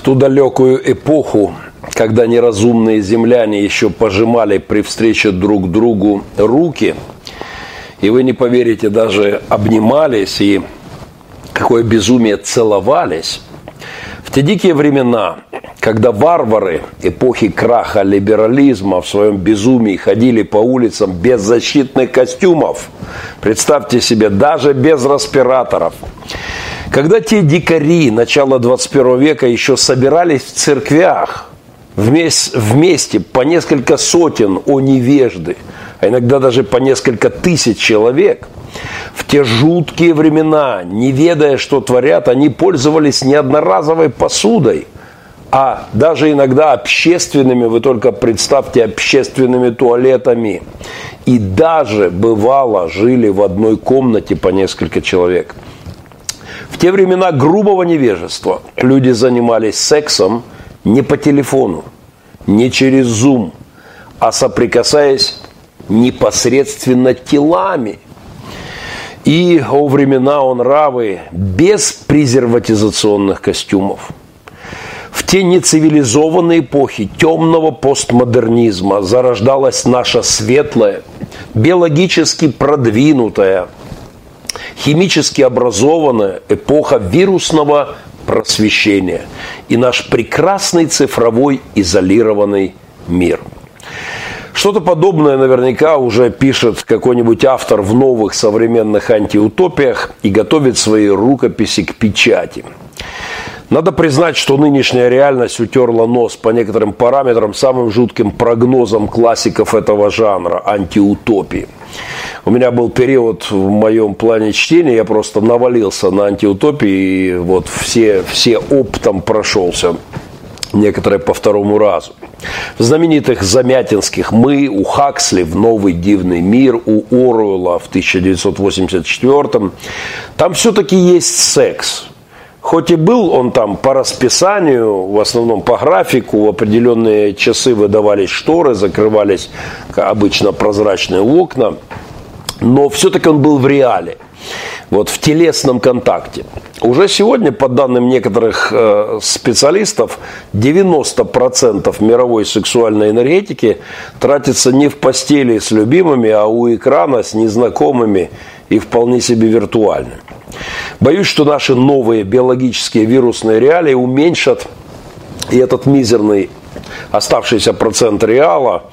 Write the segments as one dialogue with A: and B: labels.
A: В ту далекую эпоху, когда неразумные земляне еще пожимали при встрече друг другу руки, и вы не поверите, даже обнимались и какое безумие целовались, в те дикие времена, когда варвары эпохи краха либерализма в своем безумии ходили по улицам без защитных костюмов, представьте себе, даже без респираторов, когда те дикари начала 21 века еще собирались в церквях, вместе, вместе по несколько сотен о невежды, а иногда даже по несколько тысяч человек, в те жуткие времена, не ведая, что творят, они пользовались не одноразовой посудой, а даже иногда общественными, вы только представьте, общественными туалетами. И даже, бывало, жили в одной комнате по несколько человек – в те времена грубого невежества люди занимались сексом не по телефону, не через Zoom, а соприкасаясь непосредственно телами. И о времена он равы без презерватизационных костюмов. В те нецивилизованные эпохи темного постмодернизма зарождалась наша светлая, биологически продвинутая – химически образованная эпоха вирусного просвещения и наш прекрасный цифровой изолированный мир. Что-то подобное наверняка уже пишет какой-нибудь автор в новых современных антиутопиях и готовит свои рукописи к печати. Надо признать, что нынешняя реальность утерла нос по некоторым параметрам самым жутким прогнозом классиков этого жанра – антиутопии. У меня был период в моем плане чтения, я просто навалился на антиутопии и вот все, все оптом прошелся некоторые по второму разу. В знаменитых Замятинских «Мы», у Хаксли в «Новый дивный мир», у Оруэлла в 1984 там все-таки есть секс. Хоть и был он там по расписанию, в основном по графику, в определенные часы выдавались шторы, закрывались обычно прозрачные окна, но все-таки он был в реале, вот в телесном контакте. Уже сегодня, по данным некоторых э, специалистов, 90% мировой сексуальной энергетики тратится не в постели с любимыми, а у экрана с незнакомыми и вполне себе виртуальными. Боюсь, что наши новые биологические вирусные реалии уменьшат и этот мизерный оставшийся процент реала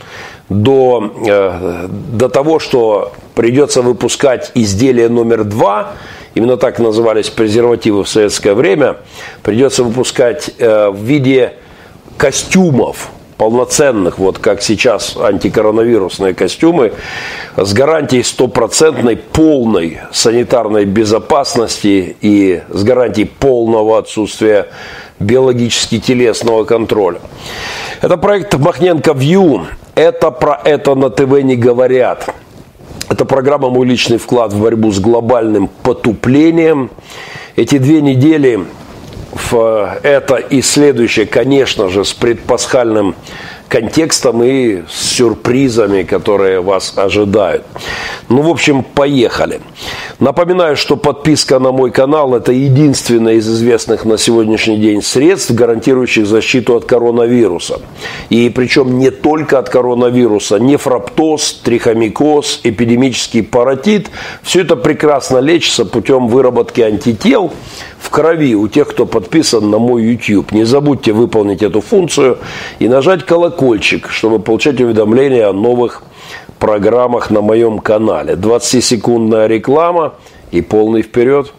A: до, э, до того, что придется выпускать изделие номер два, именно так назывались презервативы в советское время, придется выпускать э, в виде костюмов, полноценных, вот как сейчас антикоронавирусные костюмы, с гарантией стопроцентной полной санитарной безопасности и с гарантией полного отсутствия биологически телесного контроля. Это проект Махненко View. Это про это на ТВ не говорят. Это программа «Мой личный вклад в борьбу с глобальным потуплением». Эти две недели в это и следующее, конечно же, с предпасхальным контекстом и с сюрпризами, которые вас ожидают. Ну, в общем, поехали. Напоминаю, что подписка на мой канал – это единственное из известных на сегодняшний день средств, гарантирующих защиту от коронавируса. И причем не только от коронавируса. Нефроптоз, трихомикоз, эпидемический паротит – все это прекрасно лечится путем выработки антител в крови у тех, кто подписан на мой YouTube. Не забудьте выполнить эту функцию и нажать колокольчик, чтобы получать уведомления о новых программах на моем канале. 20-секундная реклама и полный вперед.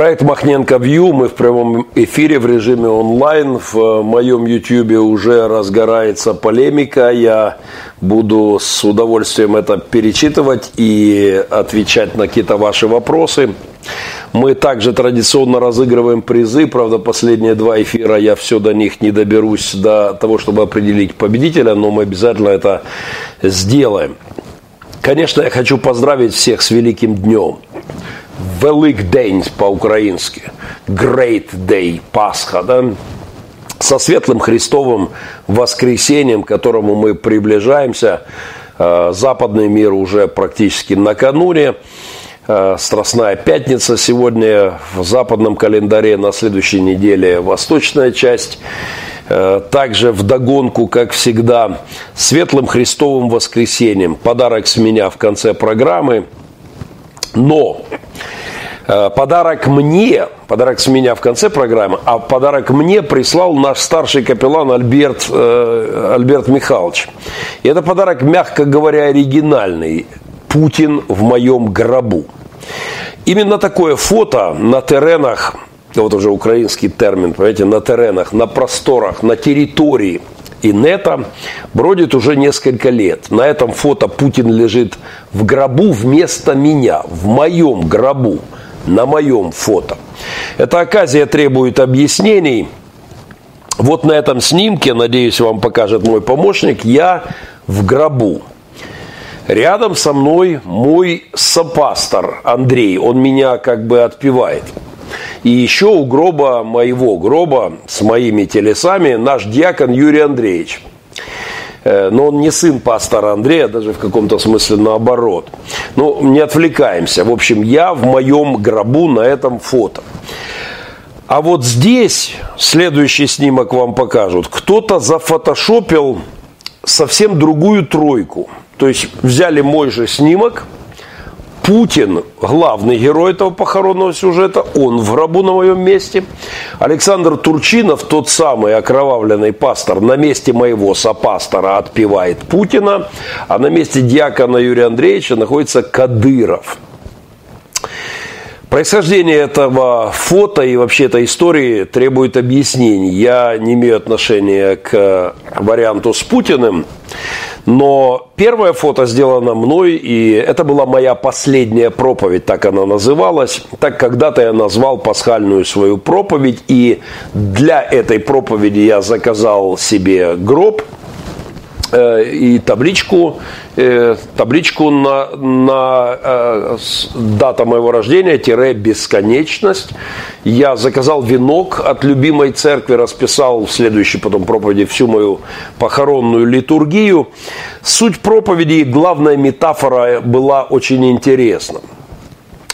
A: Проект Махненко Вью. Мы в прямом эфире в режиме онлайн. В моем YouTube уже разгорается полемика. Я буду с удовольствием это перечитывать и отвечать на какие-то ваши вопросы. Мы также традиционно разыгрываем призы. Правда, последние два эфира я все до них не доберусь, до того, чтобы определить победителя, но мы обязательно это сделаем. Конечно, я хочу поздравить всех с великим днем. Велик день по-украински. Great Day, Пасха, да? Со светлым Христовым воскресением, к которому мы приближаемся. Э, западный мир уже практически накануне. Э, Страстная пятница сегодня в западном календаре, на следующей неделе восточная часть. Э, также в догонку, как всегда, светлым Христовым воскресением. Подарок с меня в конце программы. Но э, подарок мне, подарок с меня в конце программы, а подарок мне прислал наш старший капеллан Альберт, Альберт Михайлович. И это подарок, мягко говоря, оригинальный. Путин в моем гробу. Именно такое фото на теренах, вот уже украинский термин, понимаете, на теренах, на просторах, на территории Инета бродит уже несколько лет. На этом фото Путин лежит в гробу вместо меня, в моем гробу, на моем фото. Эта оказия требует объяснений. Вот на этом снимке, надеюсь, вам покажет мой помощник, я в гробу. Рядом со мной мой сопастор Андрей, он меня как бы отпевает. И еще у гроба моего гроба с моими телесами наш диакон Юрий Андреевич. Э, но он не сын пастора Андрея, даже в каком-то смысле наоборот. Ну, не отвлекаемся. В общем, я в моем гробу на этом фото. А вот здесь, следующий снимок вам покажут, кто-то зафотошопил совсем другую тройку – то есть взяли мой же снимок, Путин, главный герой этого похоронного сюжета, он в гробу на моем месте. Александр Турчинов, тот самый окровавленный пастор, на месте моего сопастора отпевает Путина, а на месте диакона Юрия Андреевича находится Кадыров. Происхождение этого фото и вообще этой истории требует объяснений. Я не имею отношения к варианту с Путиным, но первое фото сделано мной, и это была моя последняя проповедь, так она называлась. Так когда-то я назвал пасхальную свою проповедь, и для этой проповеди я заказал себе гроб – и табличку, э, табличку на, на э, дата моего рождения, тире бесконечность. Я заказал венок от любимой церкви, расписал в следующей потом проповеди всю мою похоронную литургию. Суть проповеди и главная метафора была очень интересна.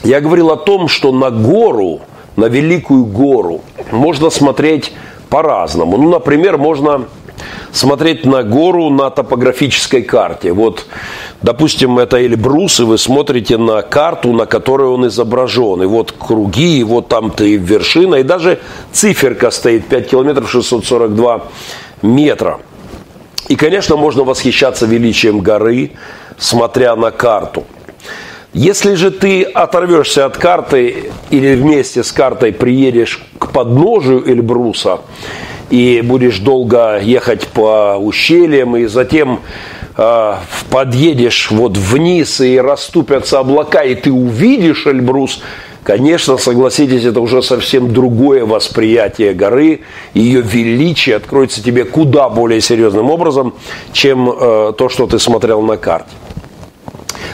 A: Я говорил о том, что на гору, на великую гору можно смотреть по-разному. Ну, например, можно смотреть на гору на топографической карте. Вот, допустим, это Эльбрус, и вы смотрите на карту, на которой он изображен. И вот круги, и вот там-то и вершина, и даже циферка стоит 5 километров 642 метра. И, конечно, можно восхищаться величием горы, смотря на карту. Если же ты оторвешься от карты или вместе с картой приедешь к подножию Эльбруса и будешь долго ехать по ущельям, и затем э, подъедешь вот вниз, и расступятся облака, и ты увидишь Эльбрус, конечно, согласитесь, это уже совсем другое восприятие горы, ее величие откроется тебе куда более серьезным образом, чем э, то, что ты смотрел на карте.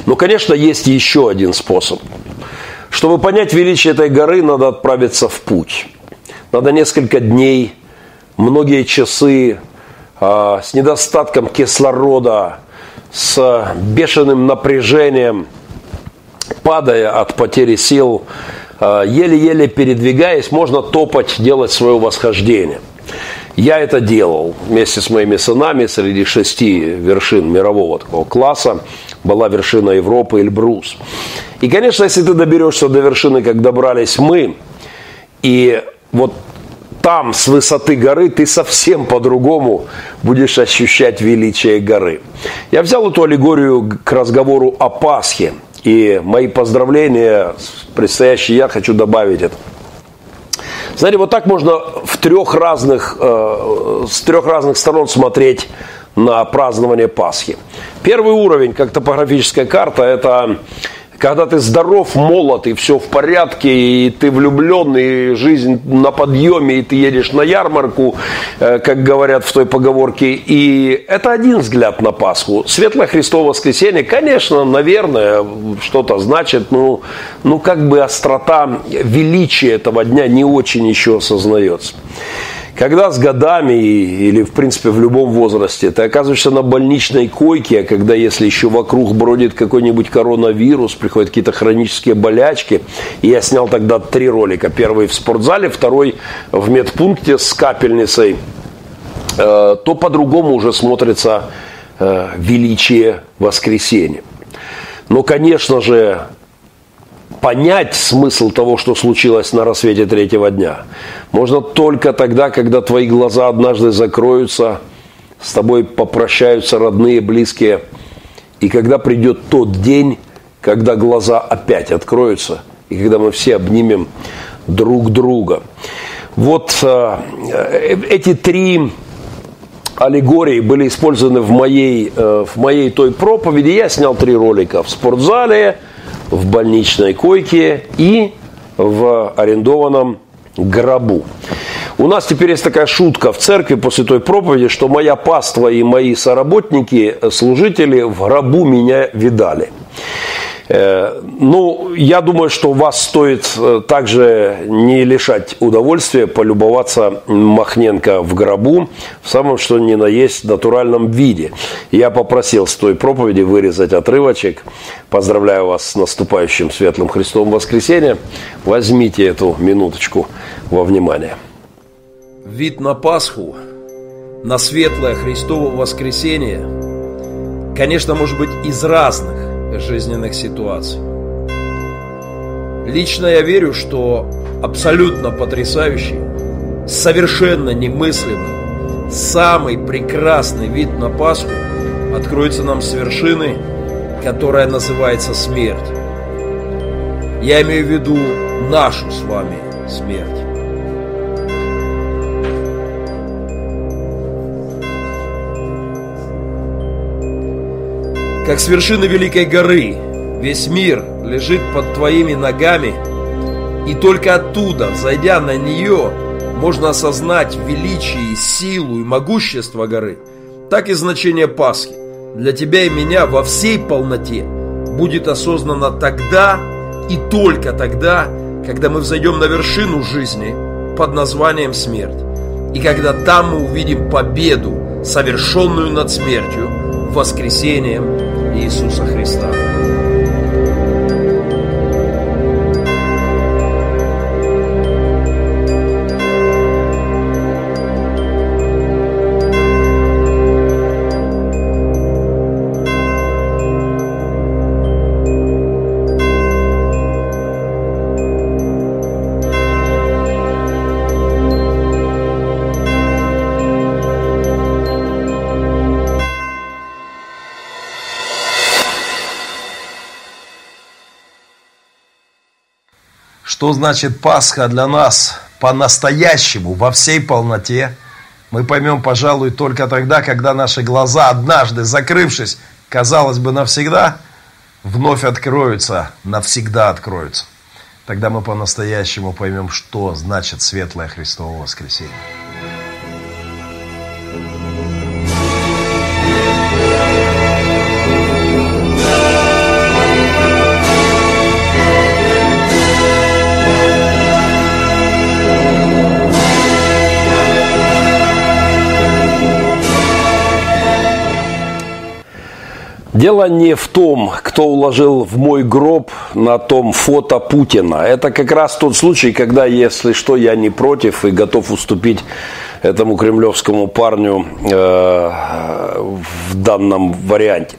A: Но, конечно, есть еще один способ. Чтобы понять величие этой горы, надо отправиться в путь. Надо несколько дней многие часы э, с недостатком кислорода, с бешеным напряжением, падая от потери сил, э, еле-еле передвигаясь, можно топать, делать свое восхождение. Я это делал вместе с моими сынами среди шести вершин мирового такого класса. Была вершина Европы Эльбрус. И, конечно, если ты доберешься до вершины, как добрались мы, и вот там, с высоты горы, ты совсем по-другому будешь ощущать величие горы. Я взял эту аллегорию к разговору о Пасхе. И мои поздравления, предстоящий я хочу добавить это. Знаете, вот так можно в трех разных, э, с трех разных сторон смотреть на празднование Пасхи. Первый уровень, как топографическая карта, это когда ты здоров, молод, и все в порядке, и ты влюблен, и жизнь на подъеме, и ты едешь на ярмарку, э, как говорят в той поговорке. И это один взгляд на Пасху. Светлое Христово воскресенье, конечно, наверное, что-то значит, но ну как бы острота величия этого дня не очень еще осознается. Когда с годами или, в принципе, в любом возрасте ты оказываешься на больничной койке, а когда, если еще вокруг бродит какой-нибудь коронавирус, приходят какие-то хронические болячки, и я снял тогда три ролика. Первый в спортзале, второй в медпункте с капельницей, э, то по-другому уже смотрится э, величие воскресенья. Но, конечно же, понять смысл того, что случилось на рассвете третьего дня, можно только тогда, когда твои глаза однажды закроются, с тобой попрощаются родные, близкие, и когда придет тот день, когда глаза опять откроются, и когда мы все обнимем друг друга. Вот э, эти три аллегории были использованы в моей, э, в моей той проповеди. Я снял три ролика в спортзале – в больничной койке и в арендованном гробу. У нас теперь есть такая шутка в церкви после той проповеди, что моя паства и мои соработники, служители в гробу меня видали. Э, ну, я думаю, что вас стоит э, также не лишать удовольствия полюбоваться Махненко в гробу в самом что ни на есть натуральном виде. Я попросил с той проповеди вырезать отрывочек. Поздравляю вас с наступающим Светлым Христом воскресенье. Возьмите эту минуточку во внимание.
B: Вид на Пасху, на светлое Христово воскресенье, конечно, может быть из разных жизненных ситуаций. Лично я верю, что абсолютно потрясающий, совершенно немыслимый, самый прекрасный вид на Пасху откроется нам с вершины, которая называется смерть. Я имею в виду нашу с вами смерть. Как с вершины великой горы весь мир лежит под твоими ногами, и только оттуда, зайдя на нее, можно осознать величие, силу и могущество горы, так и значение Пасхи для тебя и меня во всей полноте будет осознано тогда и только тогда, когда мы взойдем на вершину жизни под названием смерть. И когда там мы увидим победу, совершенную над смертью, воскресением Иисуса Христа. Что значит Пасха для нас по-настоящему, во всей полноте, мы поймем, пожалуй, только тогда, когда наши глаза, однажды закрывшись, казалось бы, навсегда, вновь откроются, навсегда откроются. Тогда мы по-настоящему поймем, что значит светлое Христово воскресенье.
A: Дело не в том, кто уложил в мой гроб на том фото Путина. Это как раз тот случай, когда, если что, я не против и готов уступить этому кремлевскому парню э, в данном варианте.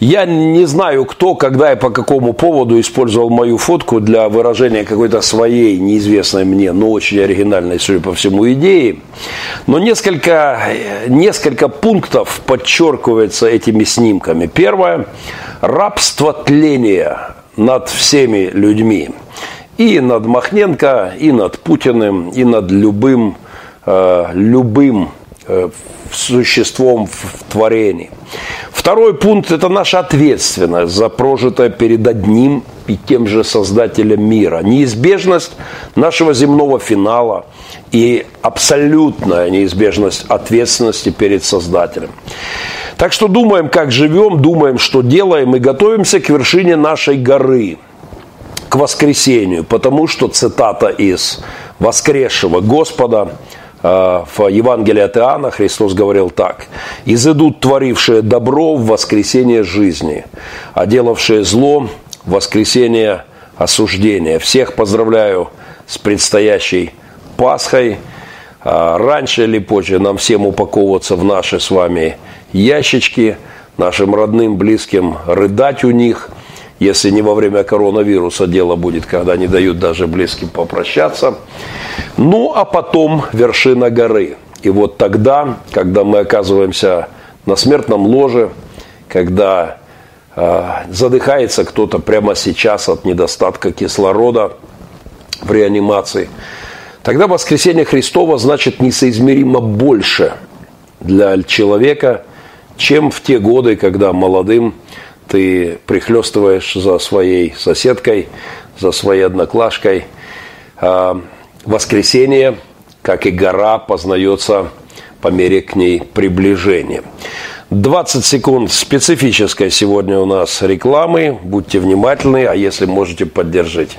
A: Я не знаю, кто, когда и по какому поводу использовал мою фотку для выражения какой-то своей, неизвестной мне, но очень оригинальной, судя по всему, идеи. Но несколько, несколько пунктов подчеркивается этими снимками. Первое – рабство тления над всеми людьми. И над Махненко, и над Путиным, и над любым, э, любым э, существом в творении. Второй пункт – это наша ответственность за прожитое перед одним и тем же Создателем мира. Неизбежность нашего земного финала и абсолютная неизбежность ответственности перед Создателем. Так что думаем, как живем, думаем, что делаем и готовимся к вершине нашей горы, к воскресению, потому что цитата из воскресшего Господа э, в Евангелии от Иоанна Христос говорил так. «Изыдут творившие добро в воскресение жизни, а делавшие зло в воскресение осуждения». Всех поздравляю с предстоящей Пасхой. А раньше или позже нам всем упаковываться в наши с вами ящички, нашим родным, близким рыдать у них, если не во время коронавируса дело будет, когда не дают даже близким попрощаться. Ну, а потом вершина горы. И вот тогда, когда мы оказываемся на смертном ложе, когда э, задыхается кто-то прямо сейчас от недостатка кислорода в реанимации, тогда воскресение Христова значит несоизмеримо больше для человека, чем в те годы, когда молодым ты прихлестываешь за своей соседкой, за своей одноклашкой. А, воскресенье, как и гора, познается по мере к ней приближения. 20 секунд специфической сегодня у нас рекламы. Будьте внимательны, а если можете, поддержите.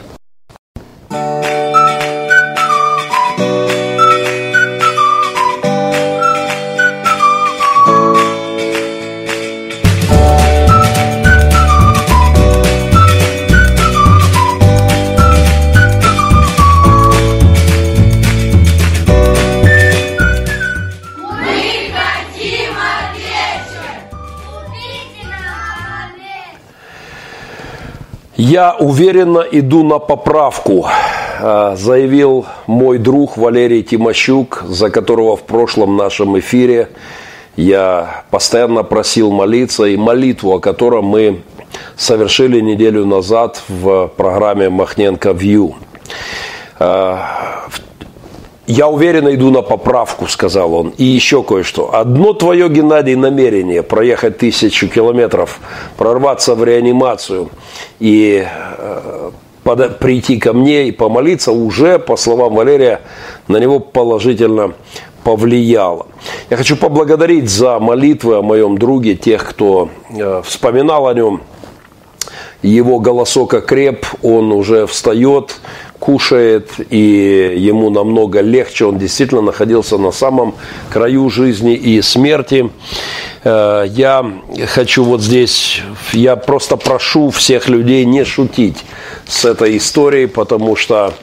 A: Я уверенно иду на поправку, э, заявил мой друг Валерий Тимощук, за которого в прошлом нашем эфире я постоянно просил молиться, и молитву, о которой мы совершили неделю назад в программе «Махненко Вью». Я уверенно иду на поправку, сказал он. И еще кое-что. Одно твое, Геннадий, намерение проехать тысячу километров, прорваться в реанимацию и э, под, прийти ко мне и помолиться уже, по словам Валерия, на него положительно повлияло. Я хочу поблагодарить за молитвы о моем друге, тех, кто э, вспоминал о нем. Его голосок окреп, он уже встает, кушает, и ему намного легче. Он действительно находился на самом краю жизни и смерти. Э, я хочу вот здесь, я просто прошу всех людей не шутить с этой историей, потому что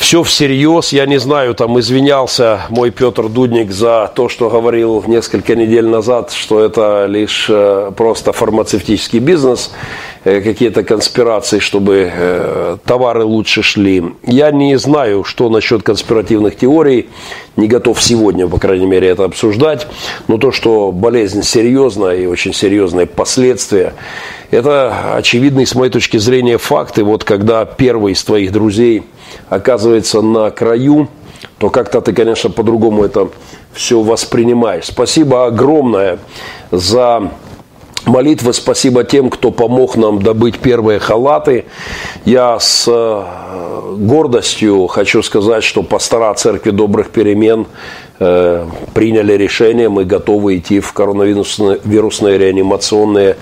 A: все всерьез. Я не знаю, там извинялся мой Петр Дудник за то, что говорил несколько недель назад, что это лишь э, просто фармацевтический бизнес, э, какие-то конспирации, чтобы э, товары лучше шли. Я не знаю, что насчет конспиративных теорий, не готов сегодня, по крайней мере, это обсуждать, но то, что болезнь серьезная и очень серьезные последствия, это очевидный, с моей точки зрения, факт. И вот когда первый из твоих друзей – оказывается на краю, то как-то ты, конечно, по-другому это все воспринимаешь. Спасибо огромное за молитвы, спасибо тем, кто помог нам добыть первые халаты. Я с э, гордостью хочу сказать, что пастора Церкви Добрых Перемен приняли решение, мы готовы идти в коронавирусные вирусные реанимационные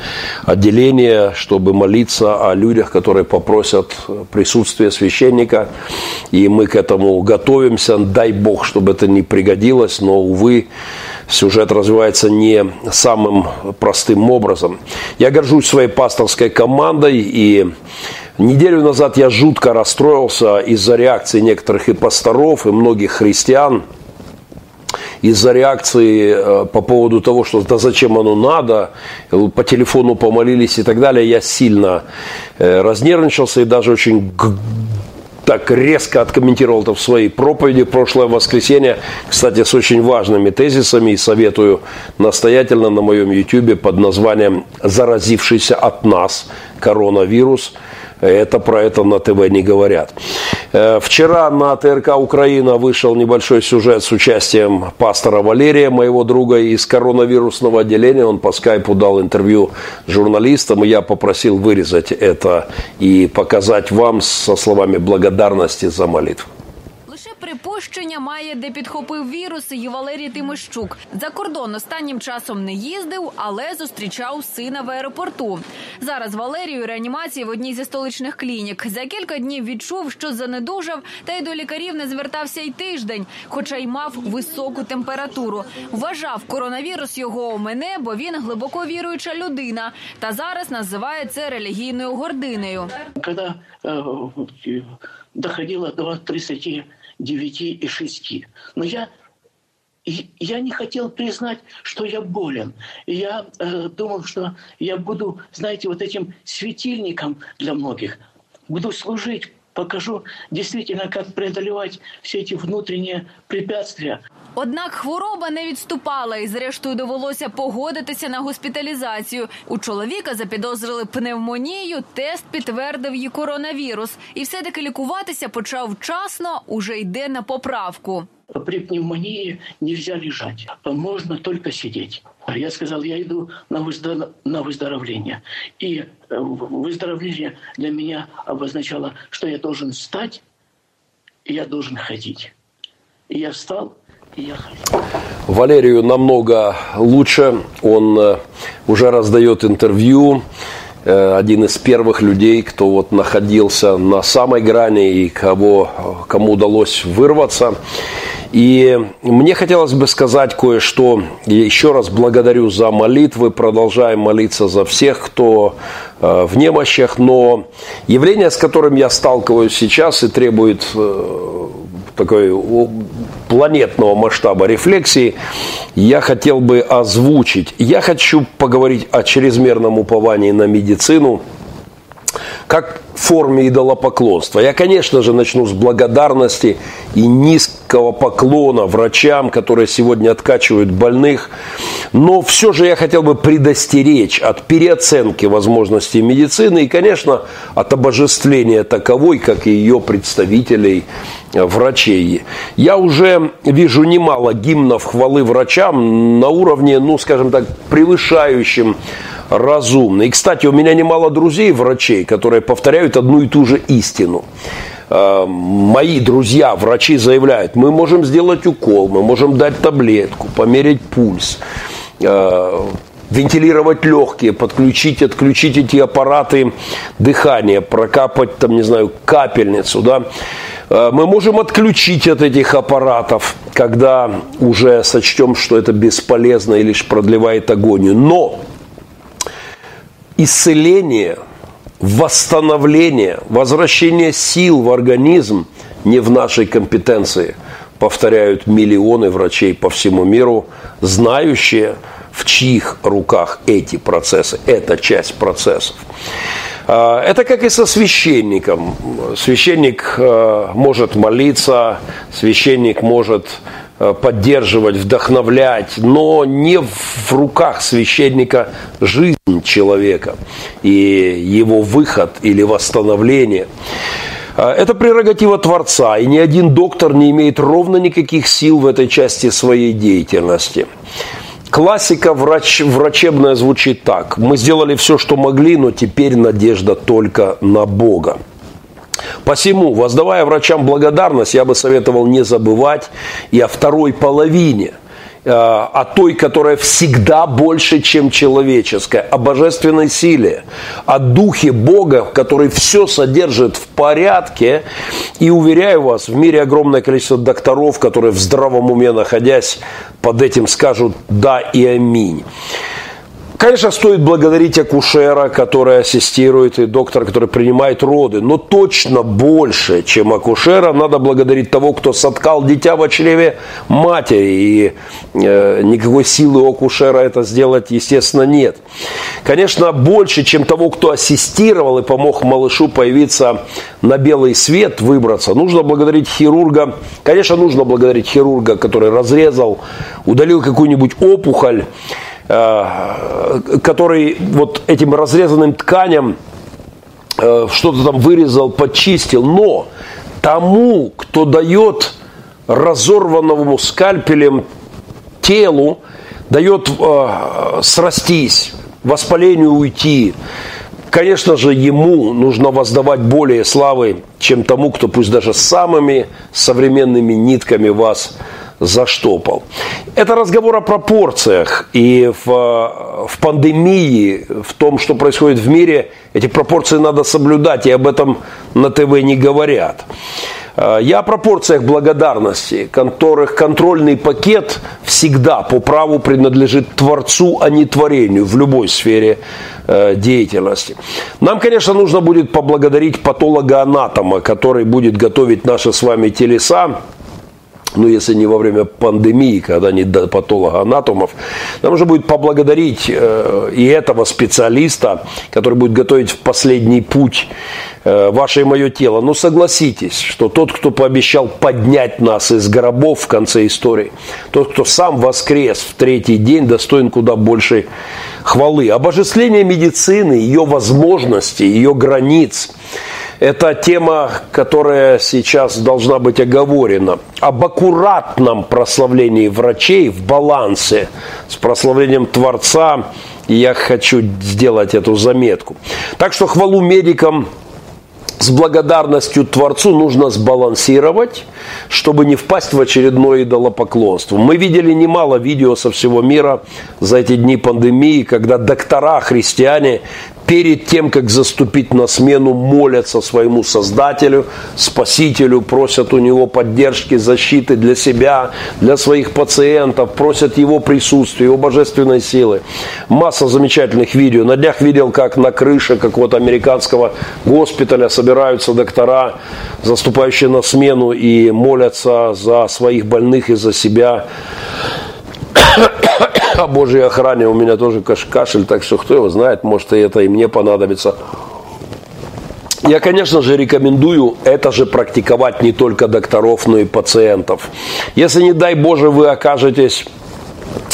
A: отделения, чтобы молиться о людях, которые попросят присутствия священника. И мы к этому готовимся. Дай Бог, чтобы это не пригодилось, но, увы, сюжет развивается не самым простым образом. Я горжусь своей пасторской командой и Неделю назад я жутко расстроился из-за реакции некоторых и пасторов, и многих христиан – из-за реакции э, по поводу того, что да зачем оно надо, по телефону помолились и так далее, я сильно э, разнервничался и даже очень так резко откомментировал это в своей проповеди прошлое воскресенье, кстати, с очень важными тезисами, и советую настоятельно на моем YouTube под названием «Заразившийся от нас коронавирус», Это про это на ТВ не говорят. Э, вчера на ТРК Украина вышел небольшой сюжет с участием пастора Валерия, моего друга из коронавирусного отделения. Он по скайпу дал интервью журналистам, и я попросил вырезать это и показать вам со словами благодарности за молитву.
C: Припущення має, де підхопив вірус і Валерій Тимощук. За кордон останнім часом не їздив, але зустрічав сина в аеропорту. Зараз Валерію реанімації в одній зі столичних клінік. За кілька днів відчув, що занедужав, та й до лікарів не звертався й тиждень, хоча й мав високу температуру. Вважав коронавірус його у мене, бо він глибоко віруюча людина. Та зараз називає це релігійною гординею.
D: Коли е, доходило до 30 девяти и шести. Но я, я не хотел признать, что я болен. Я э, думал, что я буду, знаете, вот этим светильником для многих. Буду служить, покажу действительно, как преодолевать все эти внутренние препятствия.
C: Однак хвороба не відступала, і зрештою довелося погодитися на госпіталізацію. У чоловіка запідозрили пневмонію. Тест підтвердив її коронавірус, і все таки лікуватися почав вчасно, уже йде на поправку.
D: При пневмонии нельзя лежать, можно только сидеть. Я сказал, я иду на, выздоров... на выздоровление. И э, выздоровление для меня обозначало, что я должен встать, и я должен ходить. И я встал,
A: Валерию намного лучше. Он э, уже раздает интервью. Э, один из первых людей, кто вот находился на самой грани и кого, кому удалось вырваться. И мне хотелось бы сказать кое-что. Еще раз благодарю за молитвы. Продолжаем молиться за всех, кто э, в немощах. Но явление, с которым я сталкиваюсь сейчас и требует такой планетного масштаба рефлексии, я хотел бы озвучить. Я хочу поговорить о чрезмерном уповании на медицину, как форме идолопоклонства. Я, конечно же, начну с благодарности и низкого поклона врачам, которые сегодня откачивают больных. Но все же я хотел бы предостеречь от переоценки возможностей медицины и, конечно, от обожествления таковой, как и ее представителей врачей. Я уже вижу немало гимнов хвалы врачам на уровне, ну, скажем так, превышающем разумно. И, кстати, у меня немало друзей врачей, которые повторяют одну и ту же истину э, мои друзья, врачи заявляют, мы можем сделать укол, мы можем дать таблетку, померить пульс, э, вентилировать легкие, подключить, отключить эти аппараты дыхания, прокапать, там, не знаю, капельницу, да. Э, мы можем отключить от этих аппаратов, когда уже сочтем, что это бесполезно и лишь продлевает агонию. Но исцеление, восстановление, возвращение сил в организм не в нашей компетенции, повторяют миллионы врачей по всему миру, знающие, в чьих руках эти процессы, эта часть процессов. А, это как и со священником. Священник а, может молиться, священник может поддерживать, вдохновлять, но не в руках священника жизнь человека и его выход или восстановление. Это прерогатива Творца, и ни один доктор не имеет ровно никаких сил в этой части своей деятельности. Классика врач, врачебная звучит так. Мы сделали все, что могли, но теперь надежда только на Бога. Посему, воздавая врачам благодарность, я бы советовал не забывать и о второй половине – Э, о той, которая всегда больше, чем человеческая, о божественной силе, о духе Бога, который все содержит в порядке. И уверяю вас, в мире огромное количество докторов, которые в здравом уме находясь под этим скажут «да» и «аминь». Конечно, стоит благодарить акушера, который ассистирует, и доктора, который принимает роды. Но точно больше, чем акушера, надо благодарить того, кто соткал дитя в чреве матери. И э, никакой силы у акушера это сделать, естественно, нет. Конечно, больше, чем того, кто ассистировал и помог малышу появиться на белый свет, выбраться. Нужно благодарить хирурга. Конечно, нужно благодарить хирурга, который разрезал, удалил какую-нибудь опухоль который вот этим разрезанным тканям э, что-то там вырезал, почистил. Но тому, кто дает разорванному скальпелем телу, дает э, срастись, воспалению уйти, Конечно же, ему нужно воздавать более славы, чем тому, кто пусть даже самыми современными нитками вас заштопал. Это разговор о пропорциях. И в, в пандемии, в том, что происходит в мире, эти пропорции надо соблюдать, и об этом на ТВ не говорят. Э, я о пропорциях благодарности, которых контрольный пакет всегда по праву принадлежит Творцу, а не творению в любой сфере э, деятельности. Нам, конечно, нужно будет поблагодарить патолога-анатома, который будет готовить наши с вами телеса ну, если не во время пандемии, когда не до патологоанатомов, нам нужно будет поблагодарить э, и этого специалиста, который будет готовить в последний путь э, ваше и мое тело. Но согласитесь, что тот, кто пообещал поднять нас из гробов в конце истории, тот, кто сам воскрес в третий день, достоин куда большей хвалы. Обожествление медицины, ее возможностей, ее границ – это тема, которая сейчас должна быть оговорена. Об аккуратном прославлении врачей в балансе с прославлением Творца я хочу сделать эту заметку. Так что хвалу медикам с благодарностью Творцу нужно сбалансировать, чтобы не впасть в очередное идолопоклонство. Мы видели немало видео со всего мира за эти дни пандемии, когда доктора, христиане перед тем, как заступить на смену, молятся своему Создателю, Спасителю, просят у Него поддержки, защиты для себя, для своих пациентов, просят Его присутствия, Его божественной силы. Масса замечательных видео. На днях видел, как на крыше какого-то американского госпиталя собираются доктора, заступающие на смену и молятся за своих больных и за себя о Божьей охране у меня тоже кашель, так что кто его знает, может и это и мне понадобится. Я, конечно же, рекомендую это же практиковать не только докторов, но и пациентов. Если, не дай Боже, вы окажетесь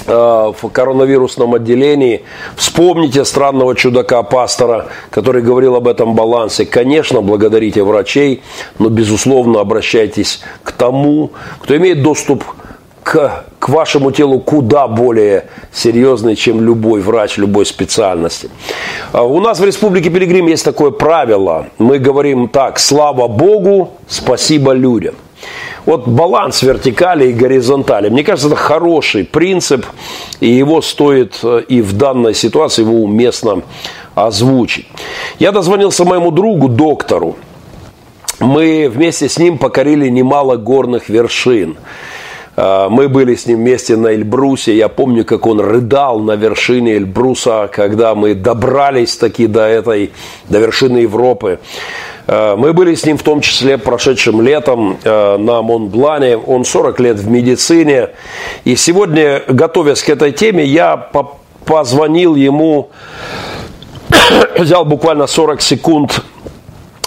A: э, в коронавирусном отделении. Вспомните странного чудака-пастора, который говорил об этом балансе. Конечно, благодарите врачей, но, безусловно, обращайтесь к тому, кто имеет доступ к к, вашему телу куда более серьезный, чем любой врач любой специальности. А, у нас в Республике Пилигрим есть такое правило. Мы говорим так, слава Богу, спасибо людям. Вот баланс вертикали и горизонтали. Мне кажется, это хороший принцип, и его стоит э, и в данной ситуации его уместно озвучить. Я дозвонился моему другу, доктору. Мы вместе с ним покорили немало горных вершин. А, мы были с ним вместе на Эльбрусе. Я помню, как он рыдал на вершине Эльбруса, когда мы добрались таки до этой, до вершины Европы. А, мы были с ним в том числе прошедшим летом а, на Монблане. Он 40 лет в медицине. И сегодня, готовясь к этой теме, я позвонил ему, взял буквально 40 секунд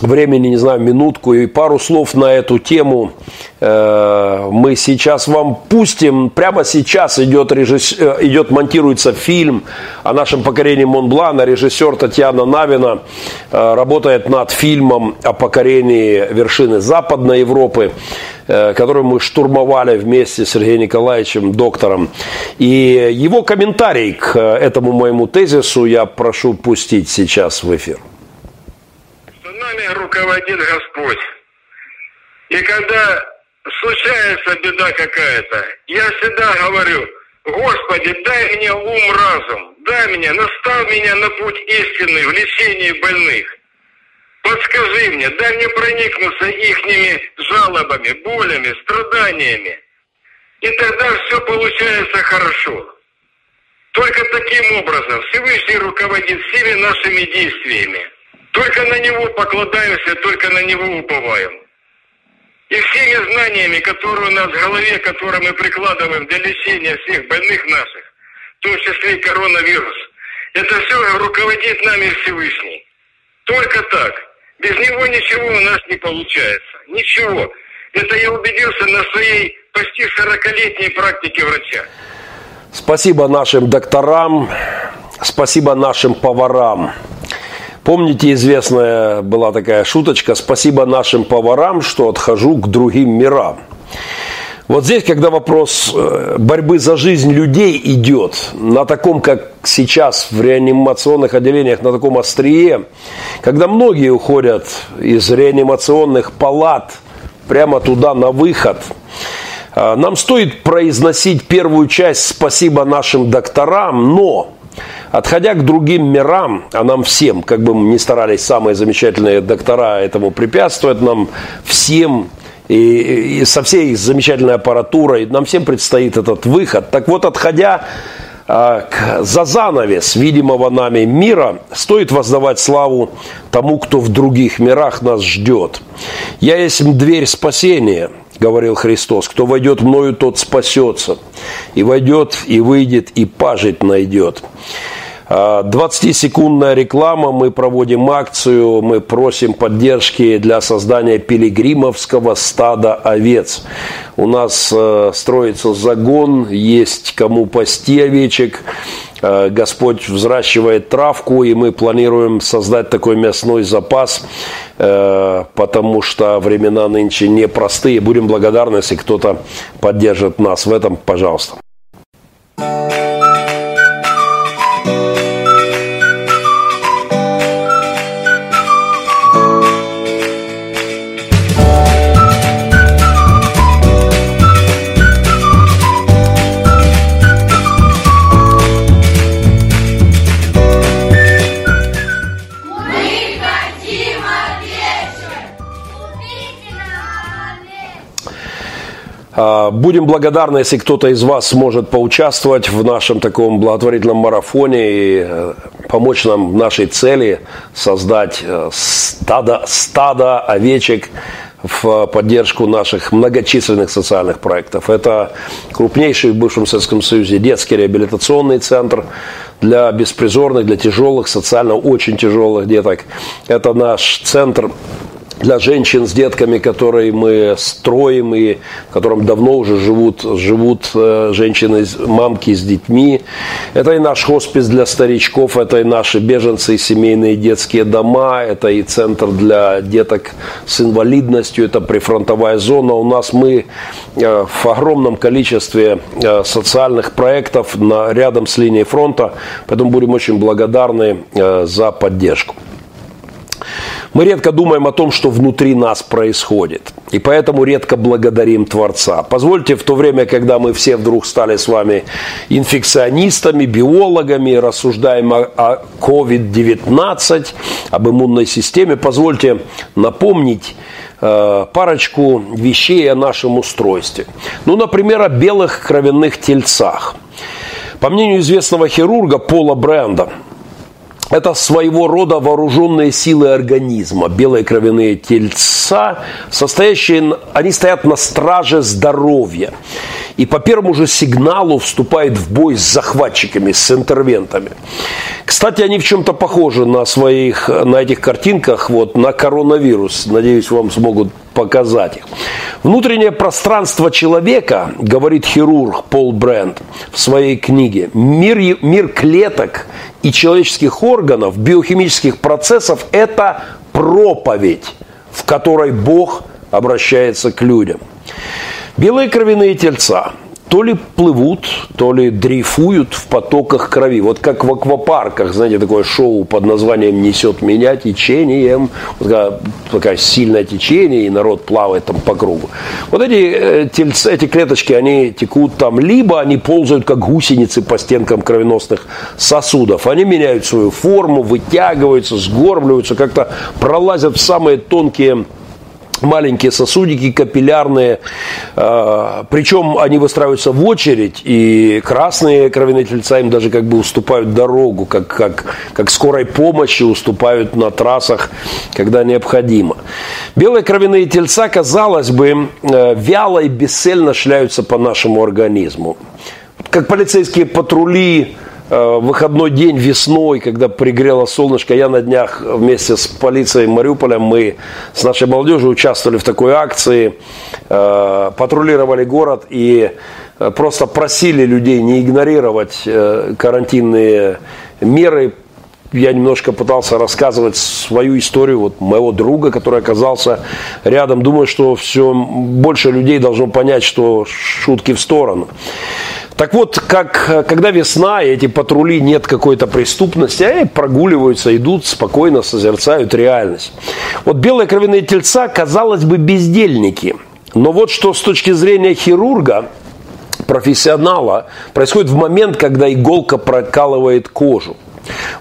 A: времени, не знаю, минутку и пару слов на эту тему э, мы сейчас вам пустим. Прямо сейчас идет, режисс... Э, идет монтируется фильм о нашем покорении Монблана. Режиссер Татьяна Навина э, работает над фильмом о покорении вершины Западной Европы который мы штурмовали вместе с Сергеем Николаевичем, доктором. И его комментарий к этому моему тезису я прошу пустить сейчас в эфир
E: руководит Господь. И когда случается беда какая-то, я всегда говорю, Господи, дай мне ум, разум, дай мне, настав меня на путь истины в лечении больных. Подскажи мне, дай мне проникнуться ихними жалобами, болями, страданиями. И тогда все получается хорошо. Только таким образом Всевышний руководит всеми нашими действиями. Только на Него покладаемся, только на Него уповаем. И всеми знаниями, которые у нас в голове, которые мы прикладываем для лечения всех больных наших, в том числе и коронавирус, это все руководит нами Всевышний. Только так. Без него ничего у нас не получается. Ничего. Это я убедился на своей почти 40-летней практике врача.
A: Спасибо нашим докторам, спасибо нашим поварам. Помните, известная была такая шуточка «Спасибо нашим поварам, что отхожу к другим мирам». Вот здесь, когда вопрос э, борьбы за жизнь людей идет на таком, как сейчас в реанимационных отделениях, на таком острие, когда многие уходят из реанимационных палат прямо туда на выход, э, нам стоит произносить первую часть «Спасибо нашим докторам», но Отходя к другим мирам, а нам всем, как бы мы ни старались, самые замечательные доктора этому препятствуют, нам всем и, и со всей замечательной аппаратурой, нам всем предстоит этот выход. Так вот, отходя а, к, за занавес видимого нами мира, стоит воздавать славу тому, кто в других мирах нас ждет. «Я есть дверь спасения», – говорил Христос. «Кто войдет мною, тот спасется. И войдет, и выйдет, и пажить найдет». 20-секундная реклама, мы проводим акцию, мы просим поддержки для создания пилигримовского стада овец. У нас э, строится загон, есть кому пасти овечек, э, Господь взращивает травку, и мы планируем создать такой мясной запас, э, потому что времена нынче непростые. Будем благодарны, если кто-то поддержит нас в этом, пожалуйста. Будем благодарны, если кто-то из вас сможет поучаствовать в нашем таком благотворительном марафоне и э, помочь нам в нашей цели создать э, стадо, стадо овечек в поддержку наших многочисленных социальных проектов. Это крупнейший в бывшем Советском Союзе детский реабилитационный центр для беспризорных, для тяжелых, социально очень тяжелых деток. Это наш центр для женщин с детками, которые мы строим и в котором давно уже живут, живут э, женщины, мамки с детьми. Это и наш хоспис для старичков, это и наши беженцы и семейные детские дома, это и центр для деток с инвалидностью, это прифронтовая зона. У нас мы э, в огромном количестве э, социальных проектов на, рядом с линией фронта, поэтому будем очень благодарны за поддержку. Мы редко думаем о том, что внутри нас происходит. И поэтому редко благодарим Творца. Позвольте, в то время, когда мы все вдруг стали с вами инфекционистами, биологами, рассуждаем о, о COVID-19, об иммунной системе, позвольте напомнить э, парочку вещей о нашем устройстве. Ну, например, о белых кровяных тельцах. По мнению известного хирурга Пола Бренда, это своего рода вооруженные силы организма, белые кровяные тельца, состоящие, они стоят на страже здоровья. И по первому же сигналу вступают в бой с захватчиками, с интервентами. Кстати, они в чем-то похожи на своих, на этих картинках, вот, на коронавирус. Надеюсь, вам смогут показать их. Внутреннее пространство человека, говорит хирург Пол Брент в своей книге, мир, мир клеток и человеческих органов, биохимических процессов – это проповедь, в которой Бог обращается к людям. Белые кровяные тельца – то ли плывут, то ли дрейфуют в потоках крови. Вот как в аквапарках, знаете, такое шоу под названием «Несет меня течением». Вот такая, такая сильное течение, и народ плавает там по кругу. Вот эти э, тельцы, эти клеточки, они текут там, либо они ползают как гусеницы по стенкам кровеносных сосудов. Они меняют свою форму, вытягиваются, сгорбливаются, как-то пролазят в самые тонкие маленькие сосудики капиллярные, а, причем они выстраиваются в очередь, и красные кровяные тельца им даже как бы уступают дорогу, как, как, как скорой помощи уступают на трассах, когда необходимо. Белые кровяные тельца, казалось бы, э, вяло и бесцельно шляются по нашему организму. Как полицейские патрули, Э, выходной день весной, когда пригрело солнышко, я на днях вместе с полицией Мариуполя, мы с нашей молодежью участвовали в такой акции, э, патрулировали город и э, просто просили людей не игнорировать карантинные меры, я немножко пытался рассказывать свою историю вот моего друга, который оказался рядом. Думаю, что все больше людей должно понять, что шутки в сторону. Так вот, как, когда весна, и эти патрули нет какой-то преступности, они прогуливаются, идут, спокойно созерцают реальность. Вот белые кровяные тельца, казалось бы, бездельники. Но вот что с точки зрения хирурга, профессионала, происходит в момент, когда иголка прокалывает кожу.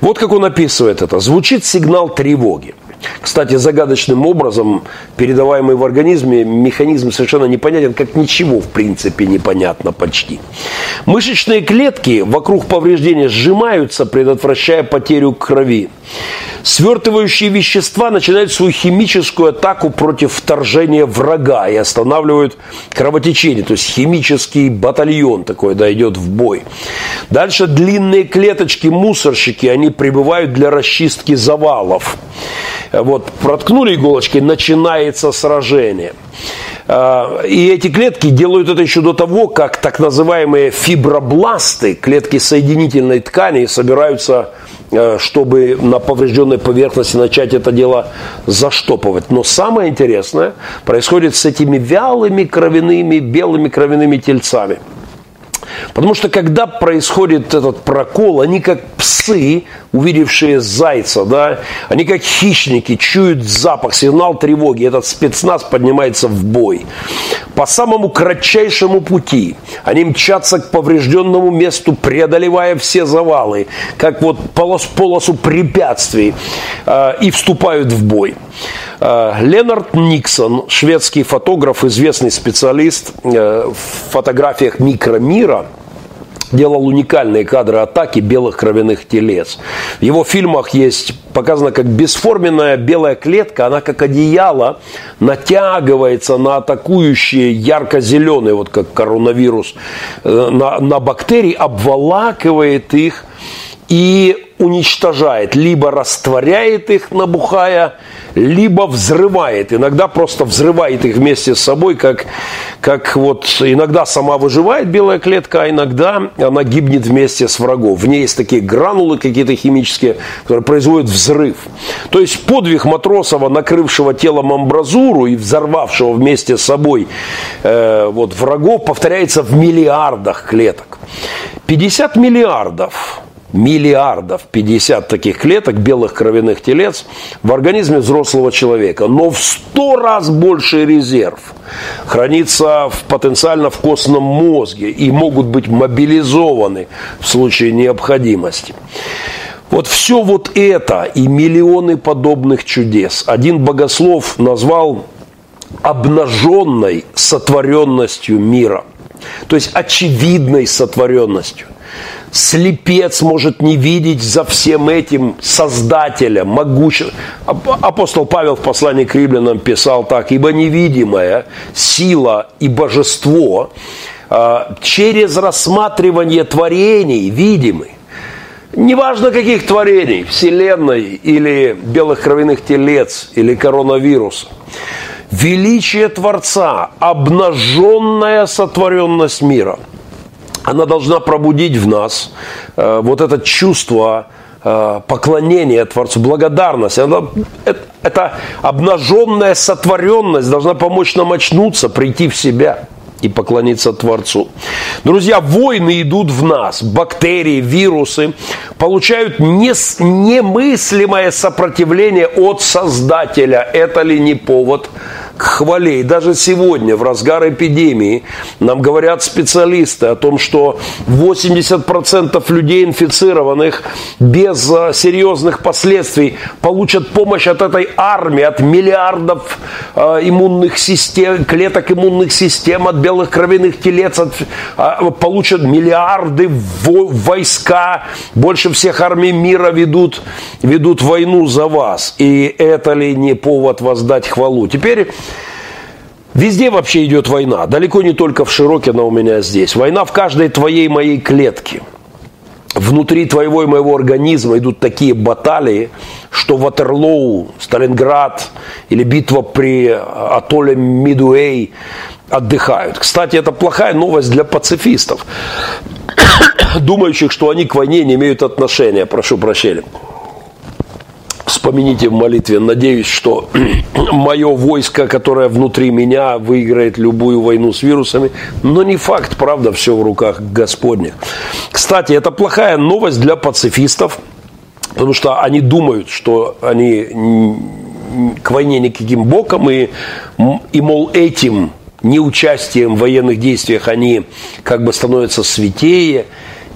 A: Вот как он описывает это. Звучит сигнал тревоги. Кстати, загадочным образом передаваемый в организме механизм совершенно непонятен, как ничего в принципе непонятно почти. Мышечные клетки вокруг повреждения сжимаются, предотвращая потерю крови. Свертывающие вещества начинают свою химическую атаку против вторжения врага и останавливают кровотечение. То есть химический батальон такой да, идет в бой. Дальше длинные клеточки, мусорщики, они прибывают для расчистки завалов. Вот, проткнули иголочкой, начинается сражение. А, и эти клетки делают это еще до того, как так называемые фибробласты, клетки соединительной ткани, собираются Э, чтобы на поврежденной поверхности начать это дело заштопывать. Но самое интересное происходит с этими вялыми кровяными, белыми кровяными тельцами – Потому что когда происходит этот прокол, они как псы, увидевшие зайца, да, они как хищники, чуют запах, сигнал тревоги, этот спецназ поднимается в бой. По самому кратчайшему пути они мчатся к поврежденному месту, преодолевая все завалы, как вот полос, полосу препятствий, э, и вступают в бой. Э, Ленард Никсон, шведский фотограф, известный специалист э, в фотографиях микромира, делал уникальные кадры атаки белых кровяных телец. В его фильмах есть показано, как бесформенная белая клетка, она как одеяло натягивается на атакующие ярко-зеленые, вот как коронавирус, э, на, на бактерии, обволакивает их и уничтожает, либо растворяет их, набухая, либо взрывает. Иногда просто взрывает их вместе с собой, как, как вот иногда сама выживает белая клетка, а иногда она гибнет вместе с врагом. В ней есть такие гранулы какие-то химические, которые производят взрыв. То есть подвиг Матросова, накрывшего телом амбразуру и взорвавшего вместе с собой э, вот, врагов, повторяется в миллиардах клеток. 50 миллиардов миллиардов 50 таких клеток белых кровяных телец в организме взрослого человека. Но в 100 раз больше резерв хранится в, потенциально в костном мозге и могут быть мобилизованы в случае необходимости. Вот все вот это и миллионы подобных чудес один богослов назвал обнаженной сотворенностью мира. То есть очевидной сотворенностью слепец может не видеть за всем этим Создателя, могущего. Апостол Павел в послании к римлянам писал так, ибо невидимая сила и божество а, через рассматривание творений видимы. Неважно каких творений, Вселенной или белых кровяных телец или коронавируса. Величие Творца, обнаженная сотворенность мира – она должна пробудить в нас э, вот это чувство э, поклонения Творцу, благодарность. Она, это, это обнаженная сотворенность должна помочь нам очнуться, прийти в себя и поклониться Творцу. Друзья, войны идут в нас, бактерии, вирусы получают немыслимое сопротивление от Создателя. Это ли не повод к хвале. И даже сегодня, в разгар эпидемии, нам говорят специалисты о том, что 80% людей инфицированных без а, серьезных последствий получат помощь от этой армии, от миллиардов э, иммунных систем, клеток иммунных систем, от белых кровяных телец, от, э, получат миллиарды войска, больше всех армий мира ведут, ведут войну за вас. И это ли не повод воздать хвалу? Теперь Везде вообще идет война. Далеко не только в Широкино у меня здесь. Война в каждой твоей моей клетке. Внутри твоего и моего организма идут такие баталии, что Ватерлоу, Сталинград или битва при атолле Мидуэй отдыхают. Кстати, это плохая новость для пацифистов, думающих, что они к войне не имеют отношения. Прошу прощения. Вспомните в молитве, надеюсь, что мое войско, которое внутри меня, выиграет любую войну с вирусами. Но не факт, правда, все в руках Господних. Кстати, это плохая новость для пацифистов, потому что они думают, что они к войне никаким боком, и, и мол, этим неучастием в военных действиях они как бы становятся святее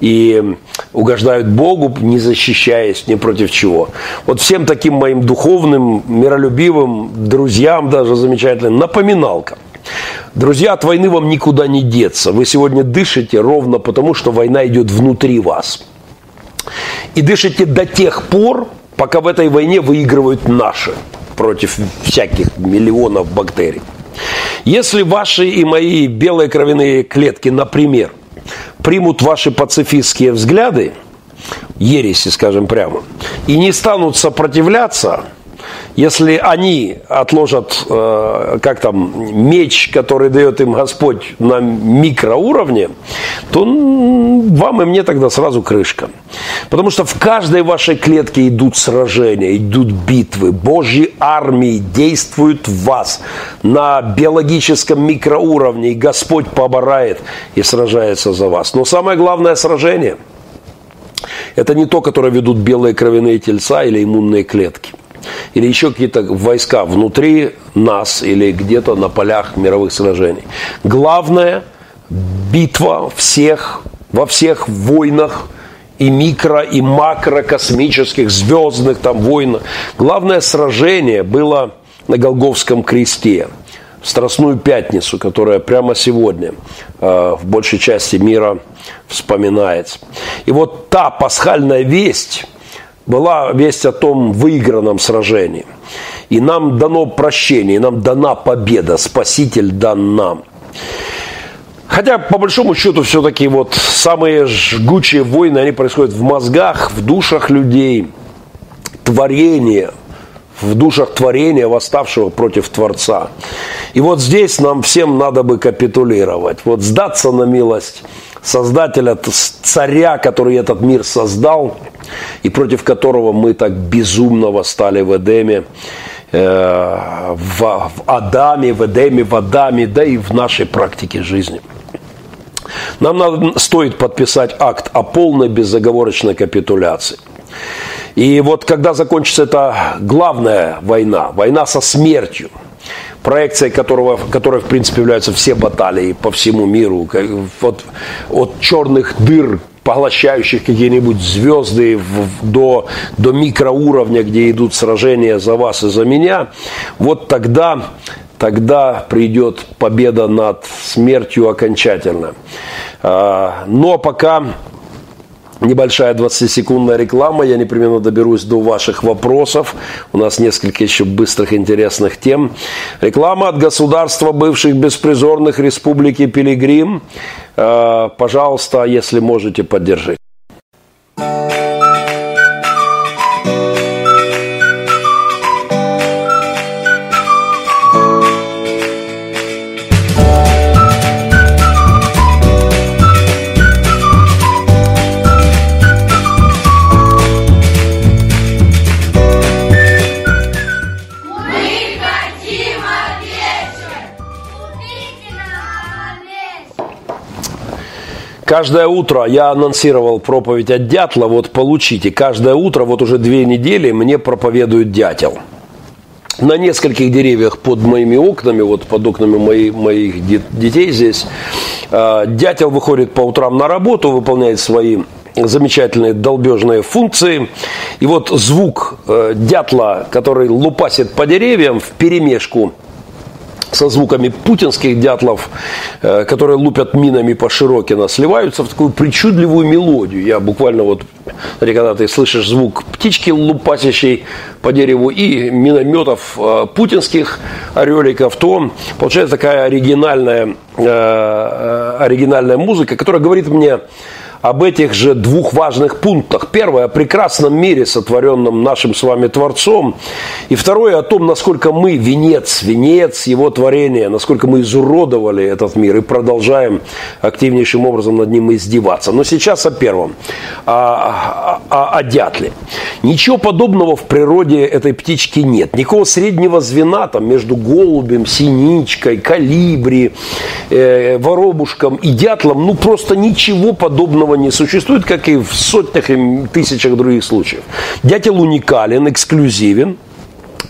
A: и угождают Богу, не защищаясь ни против чего. Вот всем таким моим духовным, миролюбивым друзьям даже замечательным напоминалка. Друзья, от войны вам никуда не деться. Вы сегодня дышите ровно потому, что война идет внутри вас. И дышите до тех пор, пока в этой войне выигрывают наши против всяких миллионов бактерий. Если ваши и мои белые кровяные клетки, например, примут ваши пацифистские взгляды, ереси, скажем прямо, и не станут сопротивляться – если они отложат, э, как там, меч, который дает им Господь на микроуровне, то вам и мне тогда сразу крышка. Потому что в каждой вашей клетке идут сражения, идут битвы. Божьи армии действуют в вас на биологическом микроуровне, и Господь поборает и сражается за вас. Но самое главное сражение – это не то, которое ведут белые кровяные тельца или иммунные клетки или еще какие-то войска внутри нас или где-то на полях мировых сражений. Главное – битва всех, во всех войнах и микро, и макро космических, звездных там войнах. Главное сражение было на Голговском кресте в Страстную Пятницу, которая прямо сегодня э, в большей части мира вспоминается. И вот та пасхальная весть – была весть о том выигранном сражении. И нам дано прощение, и нам дана победа, Спаситель дан нам. Хотя, по большому счету, все-таки вот самые жгучие войны, они происходят в мозгах, в душах людей, творение, в душах творения, восставшего против Творца. И вот здесь нам всем надо бы капитулировать, вот сдаться на милость Создателя, царя, который этот мир создал – и против которого мы так безумно восстали в Эдеме, э, в, в Адаме, в Эдеме, в Адаме, да и в нашей практике жизни. Нам надо, стоит подписать акт о полной безоговорочной капитуляции. И вот когда закончится эта главная война, война со смертью, проекцией которого, которой, в принципе, являются все баталии по всему миру, вот, от черных дыр поглощающих какие-нибудь звезды в, до, до микроуровня, где идут сражения за вас и за меня, вот тогда, тогда придет победа над смертью окончательно. А, но пока Небольшая 20-секундная реклама, я непременно доберусь до ваших вопросов. У нас несколько еще быстрых интересных тем. Реклама от государства бывших беспризорных республики Пилигрим. Э, пожалуйста, если можете, поддержите. Каждое утро я анонсировал проповедь от дятла, вот получите. Каждое утро, вот уже две недели, мне проповедует дятел. На нескольких деревьях под моими окнами, вот под окнами моих, моих детей здесь, э, дятел выходит по утрам на работу, выполняет свои замечательные долбежные функции. И вот звук э, дятла, который лупасит по деревьям в перемешку со звуками путинских дятлов, э, которые лупят минами по Широкино, сливаются в такую причудливую мелодию. Я буквально вот, когда ты слышишь звук птички лупасящей по дереву и минометов э, путинских ореликов, то получается такая оригинальная, э, оригинальная музыка, которая говорит мне об этих же двух важных пунктах. Первое, о прекрасном мире, сотворенном нашим с вами Творцом. И второе, о том, насколько мы венец, венец его творения, насколько мы изуродовали этот мир и продолжаем активнейшим образом над ним издеваться. Но сейчас о первом, о, о, о дятле. Ничего подобного в природе этой птички нет. Никакого среднего звена там между голубем, синичкой, калибри, э, воробушком и дятлом, ну просто ничего подобного не существует, как и в сотнях и тысячах других случаев. Дятел уникален, эксклюзивен,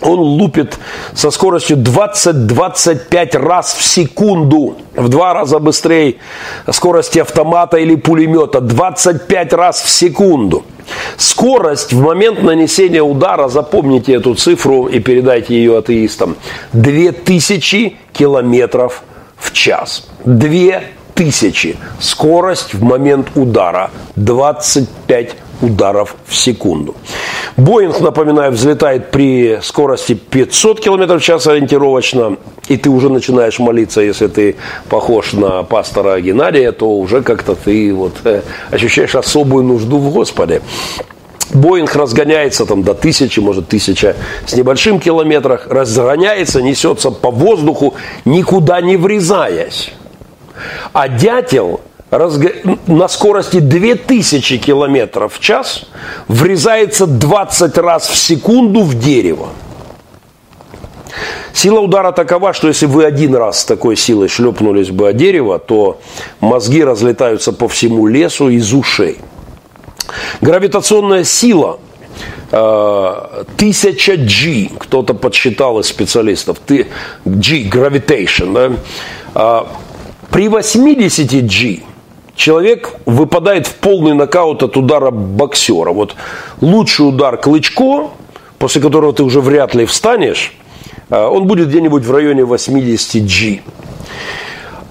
A: он лупит со скоростью 20-25 раз в секунду, в два раза быстрее скорости автомата или пулемета, 25 раз в секунду. Скорость в момент нанесения удара, запомните эту цифру и передайте ее атеистам, 2000 километров в час. 2000. Скорость в момент удара 25 ударов в секунду. Боинг, напоминаю, взлетает при скорости 500 км в час ориентировочно, и ты уже начинаешь молиться, если ты похож на пастора Геннадия, то уже как-то ты вот э, ощущаешь особую нужду в Господе. Боинг разгоняется там до тысячи, может тысяча с небольшим километрах, разгоняется, несется по воздуху, никуда не врезаясь. А дятел разго... на скорости 2000 километров в час врезается 20 раз в секунду в дерево. Сила удара такова, что если вы один раз с такой силой шлепнулись бы о дерево, то мозги разлетаются по всему лесу из ушей. Гравитационная сила э, тысяча G, кто-то подсчитал из специалистов, G, gravitation, да? При 80 G человек выпадает в полный нокаут от удара боксера. Вот лучший удар Клычко, после которого ты уже вряд ли встанешь, а, он будет где-нибудь в районе 80 G.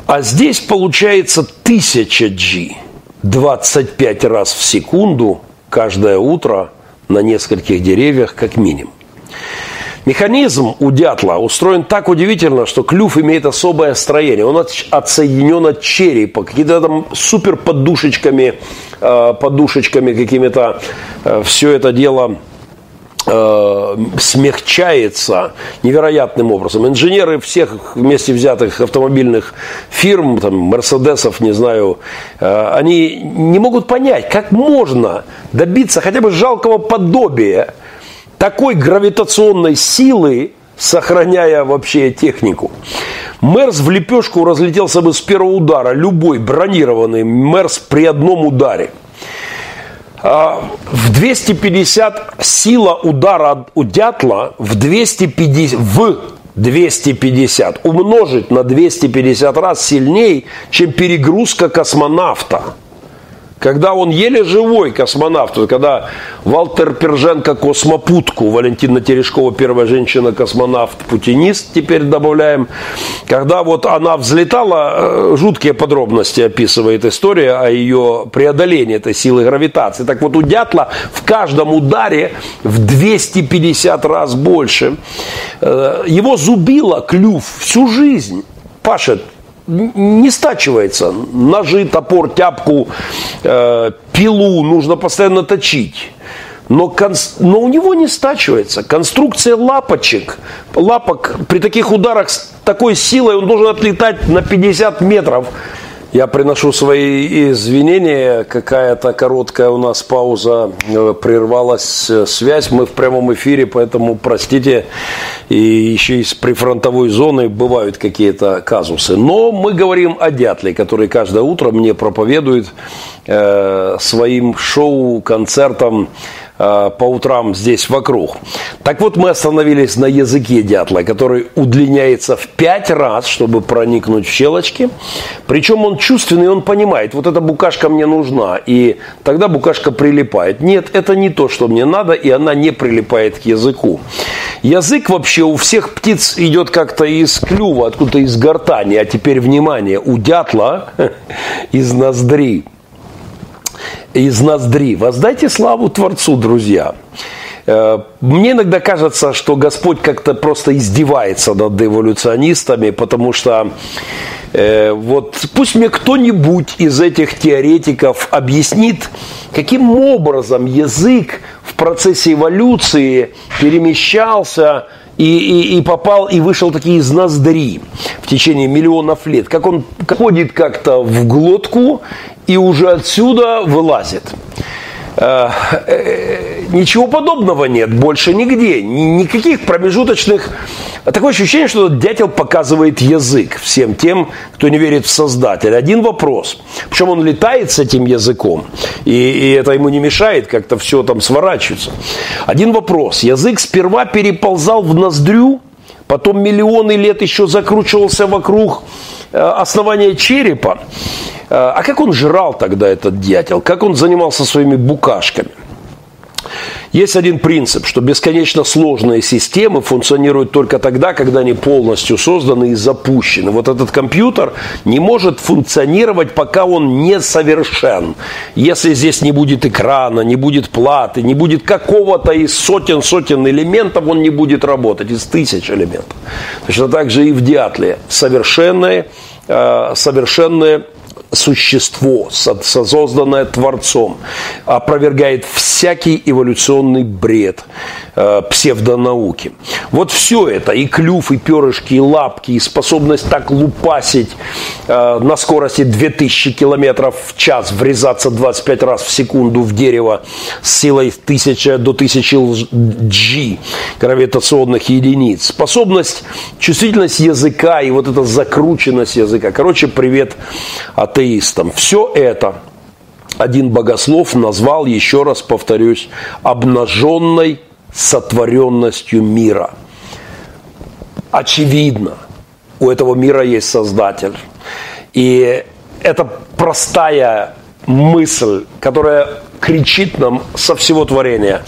A: А здесь получается 1000 G. 25 раз в секунду каждое утро на нескольких деревьях как минимум. Механизм у дятла устроен так удивительно, что клюв имеет особое строение. Он отсоединен от черепа, какие-то там супер подушечками, э, подушечками какими-то э, все это дело э, смягчается невероятным образом. Инженеры всех вместе взятых автомобильных фирм, там, Мерседесов, не знаю, они не могут понять, как можно добиться хотя бы жалкого подобия такой гравитационной силы, сохраняя вообще технику. Мерс в лепешку разлетелся бы с первого удара. Любой бронированный Мерс при одном ударе. А, в 250 сила удара у дятла в 250, в 250 умножить на 250 раз сильнее, чем перегрузка космонавта когда он еле живой космонавт, когда Валтер Перженко космопутку, Валентина Терешкова первая женщина-космонавт, путинист, теперь добавляем, когда вот она взлетала, э, жуткие подробности описывает история о ее преодолении этой силы гравитации. Так вот у дятла в каждом ударе в 250 раз больше. Э, его зубило клюв всю жизнь. Пашет, не стачивается. Ножи, топор, тяпку, э, пилу нужно постоянно точить. Но, конс... но у него не стачивается. Конструкция лапочек, лапок при таких ударах с такой силой он должен отлетать на 50 метров. Я приношу свои извинения. Какая-то короткая у нас пауза, э, прервалась э, связь. Мы в прямом эфире, поэтому простите. И еще из прифронтовой зоны бывают какие-то казусы. Но мы говорим о дятле, который каждое утро мне проповедует э, своим шоу, концертом по утрам здесь вокруг. Так вот, мы остановились на языке дятла, который удлиняется в пять раз, чтобы проникнуть в щелочки. Причем он чувственный, он понимает, вот эта букашка мне нужна, и тогда букашка прилипает. Нет, это не то, что мне надо, и она не прилипает к языку. Язык вообще у всех птиц идет как-то из клюва, откуда-то из гортани, а теперь внимание, у дятла из ноздри из ноздри. Воздайте славу Творцу, друзья. Э, мне иногда кажется, что Господь как-то просто издевается над эволюционистами, потому что э, вот пусть мне кто-нибудь из этих теоретиков объяснит, каким образом язык в процессе эволюции перемещался и, и, и попал и вышел такие из ноздри в течение миллионов лет. Как он ходит как-то в глотку и уже отсюда вылазит. Э, э, ничего подобного нет больше нигде. Никаких промежуточных... Такое ощущение, что дятел показывает язык всем тем, кто не верит в Создателя. Один вопрос. Причем он летает с этим языком, и, и это ему не мешает, как-то все там сворачивается. Один вопрос. Язык сперва переползал в ноздрю, потом миллионы лет еще закручивался вокруг э, основания черепа. Э, а как он жрал тогда этот дятел? Как он занимался своими букашками? Есть один принцип, что бесконечно сложные системы функционируют только тогда, когда они полностью созданы и запущены. Вот этот компьютер не может функционировать, пока он не совершен. Если здесь не будет экрана, не будет платы, не будет какого-то из сотен-сотен элементов, он не будет работать, из тысяч элементов. Точно так же и в дятле. Совершенные, э, совершенные существо, созданное Творцом, опровергает всякий эволюционный бред э, псевдонауки. Вот все это, и клюв, и перышки, и лапки, и способность так лупасить э, на скорости 2000 километров в час, врезаться 25 раз в секунду в дерево с силой 1000 до 1000 G гравитационных единиц, способность, чувствительность языка и вот эта закрученность языка. Короче, привет от атеистам. Все это один богослов назвал, еще раз повторюсь, обнаженной сотворенностью мира. Очевидно, у этого мира есть Создатель. И это простая мысль, которая кричит нам со всего творения.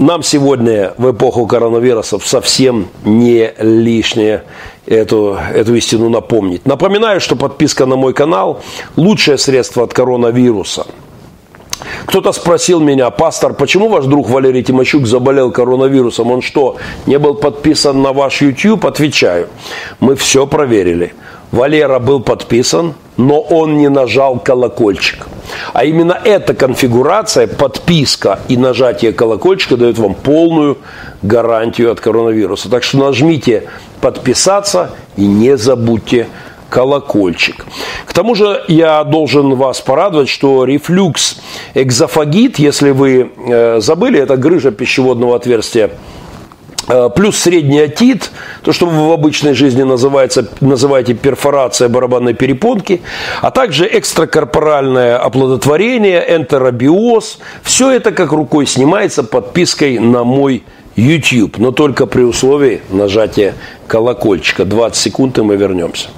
A: Нам сегодня в эпоху коронавирусов совсем не лишнее эту, эту истину напомнить. Напоминаю, что подписка на мой канал – лучшее средство от коронавируса. Кто-то спросил меня, пастор, почему ваш друг Валерий Тимощук заболел коронавирусом? Он что, не был подписан на ваш YouTube? Отвечаю, мы все проверили. Валера был подписан, но он не нажал колокольчик. А именно эта конфигурация, подписка и нажатие колокольчика дает вам полную гарантию от коронавируса. Так что нажмите подписаться и не забудьте колокольчик. К тому же я должен вас порадовать, что рефлюкс экзофагит, если вы э, забыли, это грыжа пищеводного отверстия плюс средний отит, то, что в обычной жизни называется, называете перфорация барабанной перепонки, а также экстракорпоральное оплодотворение, энтеробиоз. Все это как рукой снимается подпиской на мой YouTube, но только при условии нажатия колокольчика. 20 секунд и мы вернемся.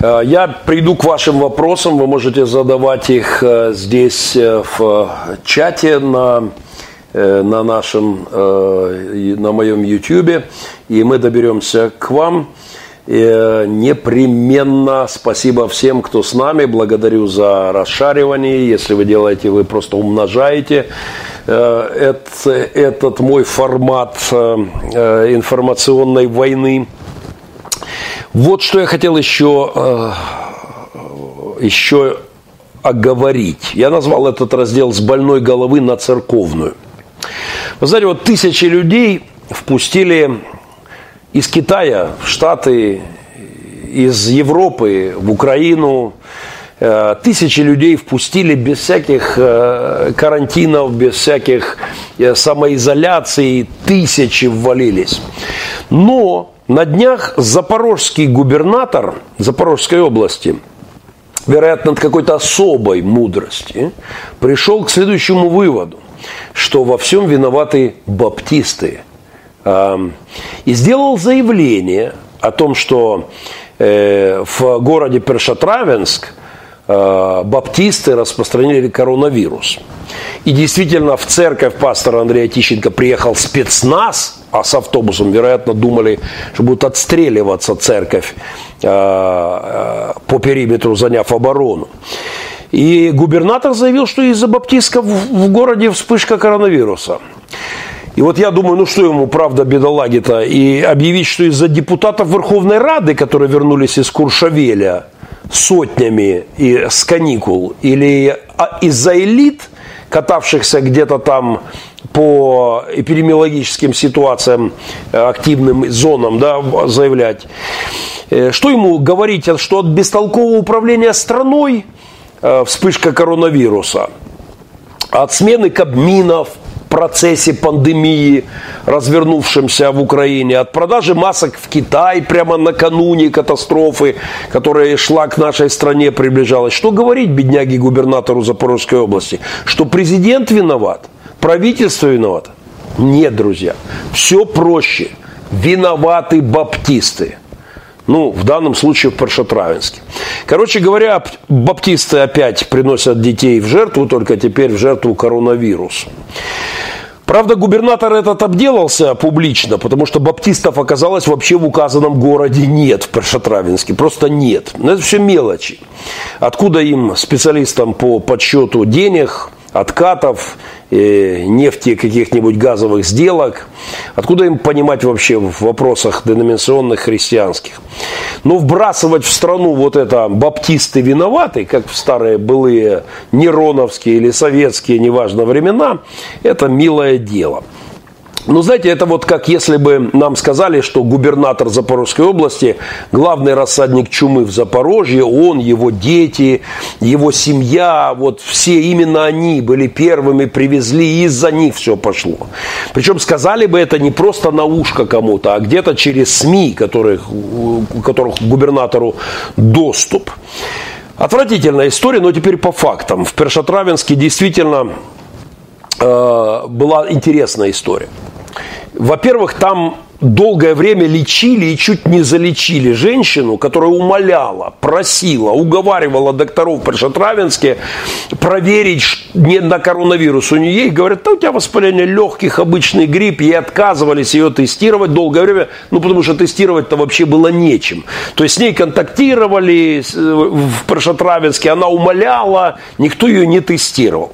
A: Я приду к вашим вопросам, вы можете задавать их э, здесь э, в чате на, на нашем, на моем YouTube, и мы доберемся к вам. И непременно спасибо всем, кто с нами. Благодарю за расшаривание. Если вы делаете, вы просто умножаете этот, этот мой формат информационной войны. Вот что я хотел еще, э, еще оговорить. Я назвал этот раздел «С больной головы на церковную». Вы знаете, вот тысячи людей впустили из Китая в Штаты, из Европы в Украину, э, тысячи людей впустили без всяких э, карантинов, без всяких самоизоляций, тысячи ввалились. Но на днях запорожский губернатор Запорожской области, вероятно, от какой-то особой мудрости, пришел к следующему выводу, что во всем виноваты баптисты, и сделал заявление о том, что э, в городе Першатравенск э, баптисты распространили коронавирус. И действительно в церковь пастора Андрея Тищенко приехал спецназ, а с автобусом, вероятно, думали, что будут отстреливаться церковь по периметру, заняв оборону. И губернатор заявил, что из-за баптистов в городе вспышка коронавируса. И вот я думаю, ну что ему, правда, бедолаги-то, и объявить, что из-за депутатов Верховной Рады, которые вернулись из Куршавеля сотнями и с каникул, или а, из-за элит, катавшихся где-то там по эпидемиологическим ситуациям, э, активным зонам, да, заявлять. Э, что ему говорить, что от бестолкового управления страной э, вспышка коронавируса, от смены кабминов, процессе пандемии, развернувшемся в Украине, от продажи масок в Китай прямо накануне катастрофы, которая шла к нашей стране, приближалась. Что говорить бедняге губернатору Запорожской области? Что президент виноват? Правительство виновато? Нет, друзья. Все проще. Виноваты баптисты. Ну, в данном случае в Паршатравинске. Короче говоря, баптисты опять приносят детей в жертву, только теперь в жертву коронавирусу. Правда, губернатор этот обделался публично, потому что баптистов оказалось вообще в указанном городе нет, в Першотравинске. Просто нет. Но это все мелочи. Откуда им, специалистам по подсчету денег, откатов, э, нефти, каких-нибудь газовых сделок. Откуда им понимать вообще в вопросах деноминационных христианских? Но вбрасывать в страну вот это баптисты виноваты, как в старые былые нероновские или советские, неважно времена, это милое дело. Ну, знаете, это вот как если бы нам сказали, что губернатор Запорожской области, главный рассадник чумы в Запорожье, он, его дети, его семья, вот все именно они были первыми, привезли, и из-за них все пошло. Причем сказали бы это не просто на ушко кому-то, а где-то через СМИ, которых, у которых губернатору доступ. Отвратительная история, но теперь по фактам. В Першотравенске действительно была интересная история. Во-первых, там долгое время лечили и чуть не залечили женщину, которая умоляла, просила, уговаривала докторов при Шатравинске проверить не на коронавирус у нее. Ей говорят, да у тебя воспаление легких, обычный грипп. Ей отказывались ее тестировать долгое время, ну потому что тестировать-то вообще было нечем. То есть с ней контактировали в Прошатравинске, она умоляла, никто ее не тестировал.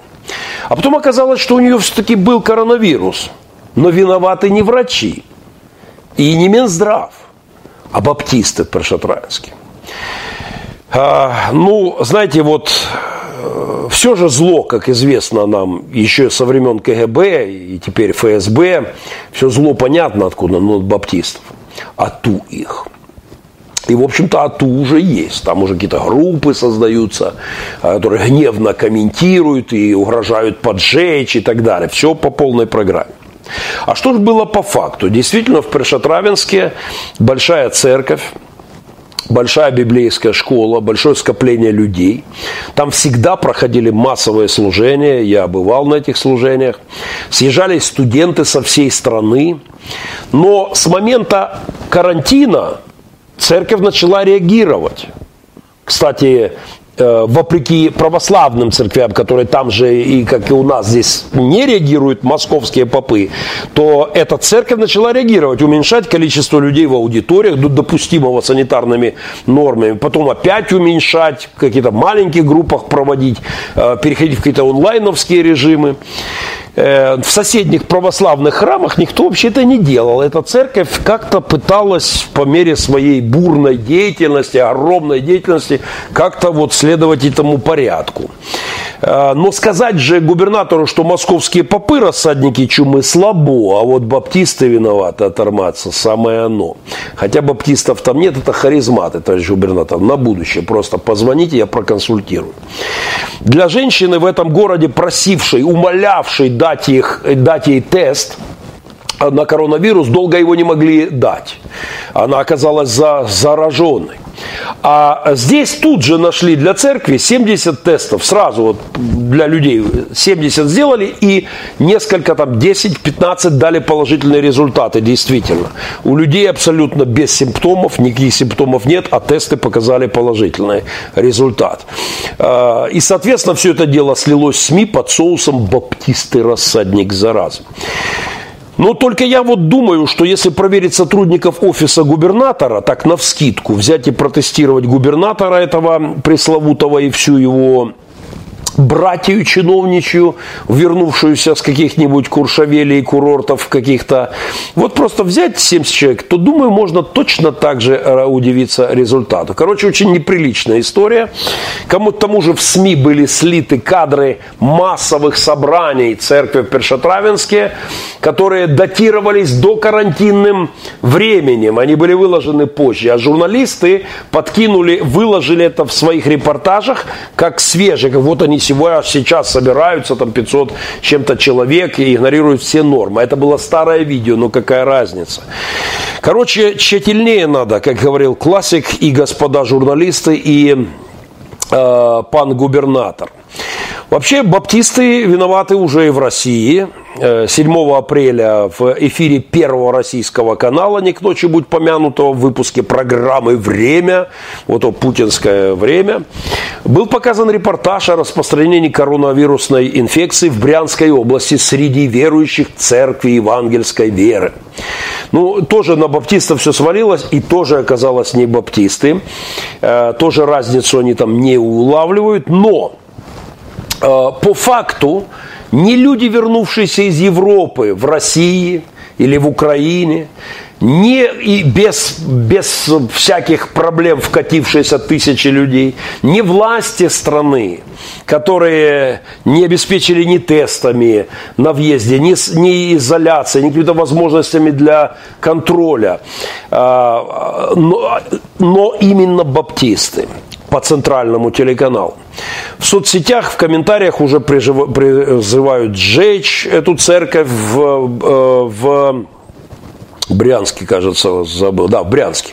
A: А потом оказалось, что у нее все-таки был коронавирус – но виноваты не врачи и не Минздрав, а баптисты Першотраинские. А, ну, знаете, вот э, все же зло, как известно нам еще со времен КГБ и теперь ФСБ, все зло понятно откуда, но от баптистов. А ту их. И, в общем-то, АТУ уже есть. Там уже какие-то группы создаются, э, которые гневно комментируют и угрожают поджечь и так далее. Все по полной программе. А что же было по факту? Действительно, в Першатравенске большая церковь, большая библейская школа, большое скопление людей. Там всегда проходили массовые служения, я бывал на этих служениях. Съезжались студенты со всей страны. Но с момента карантина церковь начала реагировать. Кстати, Э, вопреки православным церквям, которые там же и как и у нас здесь не реагируют московские попы, то эта церковь начала реагировать, уменьшать количество людей в аудиториях до допустимого санитарными нормами, потом опять уменьшать, в каких-то маленьких группах проводить, э, переходить в какие-то онлайновские режимы. Э, в соседних православных храмах никто вообще это не делал. Эта церковь как-то пыталась по мере своей бурной деятельности, огромной деятельности, как-то вот следовать этому порядку. Э, но сказать же губернатору, что московские попы рассадники чумы слабо, а вот баптисты виноваты оторматься, самое оно. Хотя баптистов там нет, это харизматы, товарищ губернатор, на будущее. Просто позвоните, я проконсультирую. Для женщины в этом городе, просившей, умолявшей дать, их, дать ей тест, на коронавирус, долго его не могли дать. Она оказалась за, зараженной. А здесь тут же нашли для церкви 70 тестов, сразу вот для людей 70 сделали и несколько там 10-15 дали положительные результаты, действительно. У людей абсолютно без симптомов, никаких симптомов нет, а тесты показали положительный результат. А, и, соответственно, все это дело слилось в СМИ под соусом «Баптисты рассадник заразы». Но только я вот думаю, что если проверить сотрудников офиса губернатора, так на вскидку, взять и протестировать губернатора этого пресловутого и всю его братью чиновничью, вернувшуюся с каких-нибудь куршавелей, курортов каких-то. Вот просто взять 70 человек, то, думаю, можно точно так же э, удивиться результату. Короче, очень неприличная история. Кому к тому же в СМИ были слиты кадры массовых собраний церкви в Першотравенске, которые датировались до карантинным временем. Они были выложены позже. А журналисты подкинули, выложили это в своих репортажах как свежие. Как вот они всего сейчас собираются там 500 чем-то человек и игнорируют все нормы. Это было старое видео, но какая разница. Короче, тщательнее надо, как говорил классик и господа журналисты, и э, пан губернатор. Вообще, баптисты виноваты уже и в России. 7 э, апреля в эфире первого российского канала, не к ночи будь помянутого, в выпуске программы «Время», вот то путинское время, был показан репортаж о распространении коронавирусной инфекции в Брянской области среди верующих церкви евангельской веры. Ну, тоже на баптистов все свалилось, и тоже оказалось не баптисты. Э, тоже разницу они там не улавливают, но по факту не люди, вернувшиеся из Европы в России или в Украине, не и без, без всяких проблем вкатившиеся тысячи людей, не власти страны, которые не обеспечили ни тестами на въезде, ни, ни изоляцией, ни какими-то возможностями для контроля, а, но, но именно баптисты по центральному телеканалу. В соцсетях, в комментариях уже призывают сжечь эту церковь в, э, в Брянске, кажется, забыл. Да, в Брянске.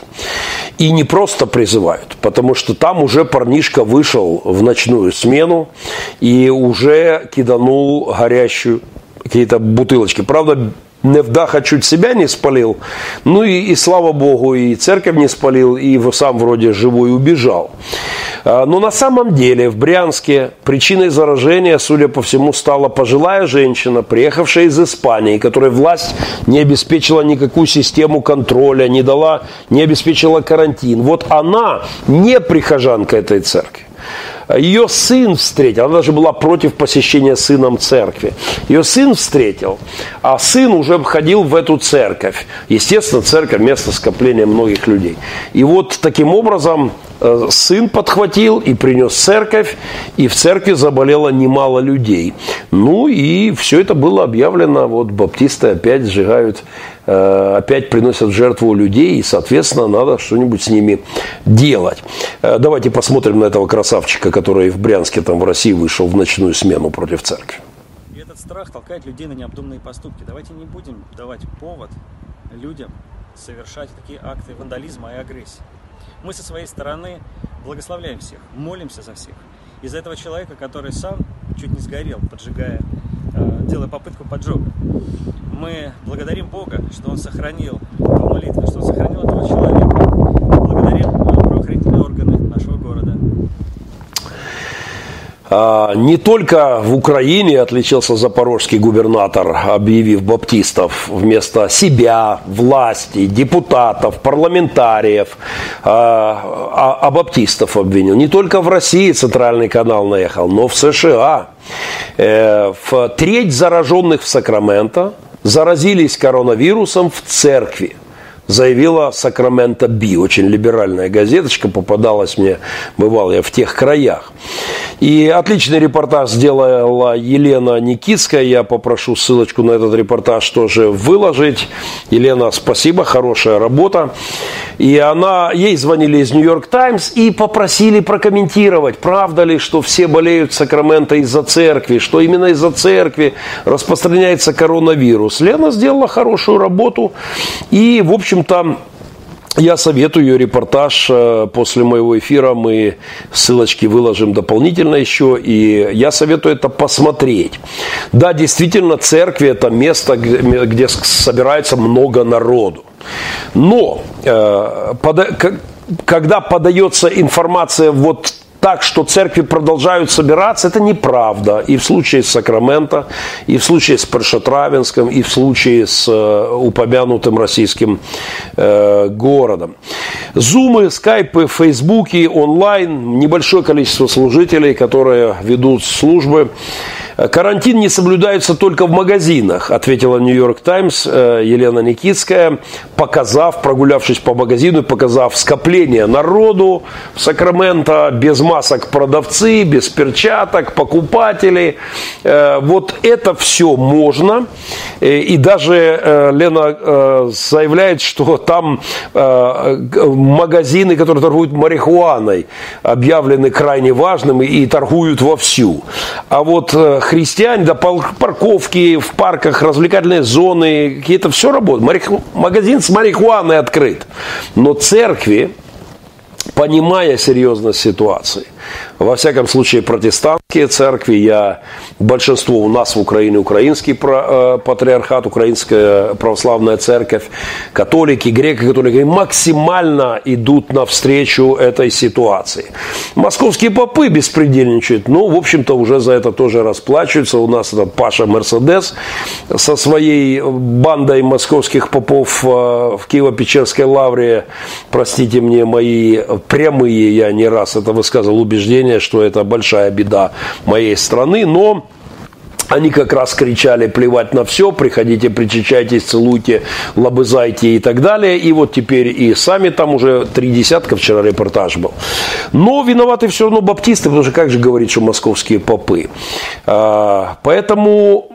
A: И не просто призывают, потому что там уже парнишка вышел в ночную смену и уже киданул горящую какие-то бутылочки. Правда, не вдаха чуть себя не спалил, ну и, и слава богу, и церковь не спалил, и сам вроде живой убежал. А, но на самом деле в Брянске причиной заражения, судя по всему, стала пожилая женщина, приехавшая из Испании, которой власть не обеспечила никакую систему контроля, не дала, не обеспечила карантин. Вот она не прихожанка этой церкви. Ее сын встретил, она даже была против посещения сыном церкви. Ее сын встретил, а сын уже входил в эту церковь. Естественно, церковь – место скопления многих людей. И вот таким образом Э, сын подхватил и принес церковь, и в церкви заболело немало людей. Ну и все это было объявлено, вот баптисты опять сжигают, опять приносят в жертву людей, и, соответственно, надо что-нибудь с ними делать. Э, давайте посмотрим на этого красавчика, который в Брянске, там в России вышел в ночную смену против церкви.
F: И этот страх толкает людей на необдуманные поступки. Давайте не будем давать повод людям совершать такие акты вандализма и агрессии. Мы со своей стороны благословляем всех, молимся за всех. Из-за этого человека, который сам чуть не сгорел, поджигая, э, делая попытку поджога, мы благодарим Бога, что Он сохранил по молитве, что Он сохранил этого человека. Благодарим правоохранительные органы нашего города.
A: А, не только в Украине отличился запорожский губернатор, объявив баптистов вместо себя, власти, депутатов, парламентариев, а, а, а баптистов обвинил. Не только в России центральный канал наехал, но в США. Э, в треть зараженных в Сакраменто заразились коронавирусом в церкви заявила Сакраменто Би, очень либеральная газеточка, попадалась мне, бывал я в тех краях. И отличный репортаж сделала Елена Никитская. Я попрошу ссылочку на этот репортаж тоже выложить. Елена, спасибо, хорошая работа. И она, ей звонили из Нью-Йорк Таймс и попросили прокомментировать, правда ли, что все болеют Сакраменто из-за церкви, что именно из-за церкви распространяется коронавирус. Лена сделала хорошую работу и, в общем-то, я советую ее репортаж э, после моего эфира. Мы ссылочки выложим дополнительно еще. И я советую это посмотреть. Да, действительно, церкви – это место, где собирается много народу. Но э, когда подается информация вот так, что церкви продолжают собираться, это неправда. И в случае с Сакраменто, и в случае с Першотравенском, и в случае с э, упомянутым российским э, городом. Зумы, скайпы, фейсбуки, онлайн, небольшое количество служителей, которые ведут службы. Карантин не соблюдается только в магазинах, ответила Нью-Йорк Таймс э, Елена Никитская, показав, прогулявшись по магазину, показав скопление народу в Сакраменто, без масок продавцы, без перчаток, покупатели. Э, вот это все можно. Э, и даже Лена заявляет, что там магазины, которые торгуют марихуаной, объявлены крайне важными и торгуют вовсю. А вот христиане, да, парковки в парках, развлекательные зоны, какие-то все работает. Магазин с марихуаной открыт. Но церкви, понимая серьезность ситуации, во всяком случае, протестантские церкви, я, большинство у нас в Украине украинский э, патриархат, украинская православная церковь, католики, греко-католики максимально идут навстречу этой ситуации. Московские попы беспредельничают, ну, в общем-то, уже за это тоже расплачиваются. У нас это Паша Мерседес со своей бандой московских попов э, в Киево-Печерской лавре, простите мне мои прямые, я не раз это высказывал, убеждение, что это большая беда моей страны, но они как раз кричали плевать на все, приходите, причащайтесь, целуйте, лобызайте и так далее. И вот теперь и сами там уже три десятка, вчера репортаж был. Но виноваты все равно баптисты, потому что как же говорить, что московские попы. А, поэтому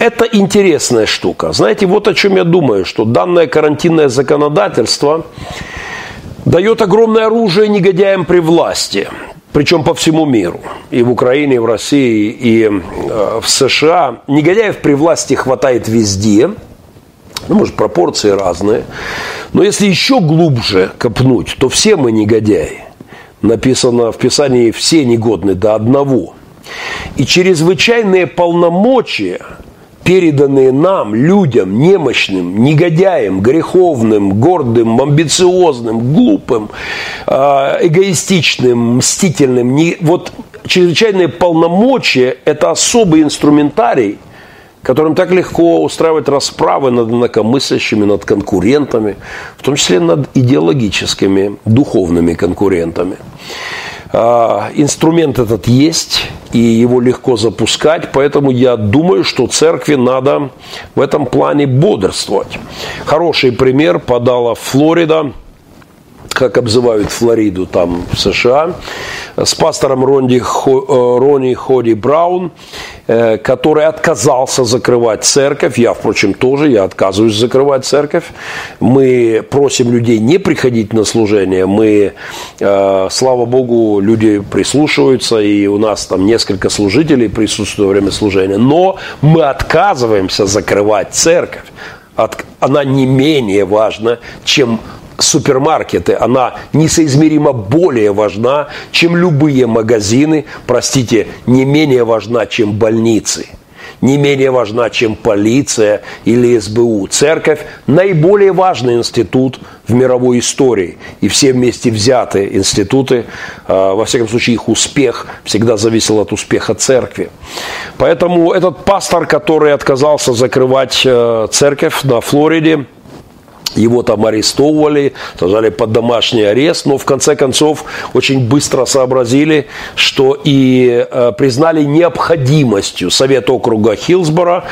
A: это интересная штука. Знаете, вот о чем я думаю, что данное карантинное законодательство дает огромное оружие негодяям при власти причем по всему миру, и в Украине, и в России, и э, в США. Негодяев при власти хватает везде, ну, может, пропорции разные, но если еще глубже копнуть, то все мы негодяи. Написано в Писании «все негодны до одного». И чрезвычайные полномочия – переданные нам, людям, немощным, негодяям, греховным, гордым, амбициозным, глупым, а, эгоистичным, мстительным. Вот чрезвычайные полномочия – это особый инструментарий, которым так легко устраивать расправы над инакомыслящими, над конкурентами, в том числе над идеологическими, духовными конкурентами. А, инструмент этот есть, и его легко запускать, поэтому я думаю, что церкви надо в этом плане бодрствовать. Хороший пример подала Флорида – как обзывают Флориду там в США, с пастором Ронди, э, Ронни Ходи Браун, э, который отказался закрывать церковь. Я, впрочем, тоже, я отказываюсь закрывать церковь. Мы просим людей не приходить на служение. Мы, э, слава Богу, люди прислушиваются, и у нас там несколько служителей присутствуют во время служения. Но мы отказываемся закрывать церковь. Она не менее важна, чем супермаркеты, она несоизмеримо более важна, чем любые магазины, простите, не менее важна, чем больницы не менее важна, чем полиция или СБУ. Церковь – наиболее важный институт в мировой истории. И все вместе взятые институты, а, во всяком случае, их успех всегда зависел от успеха церкви. Поэтому этот пастор, который отказался закрывать э, церковь на Флориде – его там арестовывали, сажали под домашний арест, но в конце концов очень быстро сообразили, что и э, признали необходимостью Совет округа Хилсбора,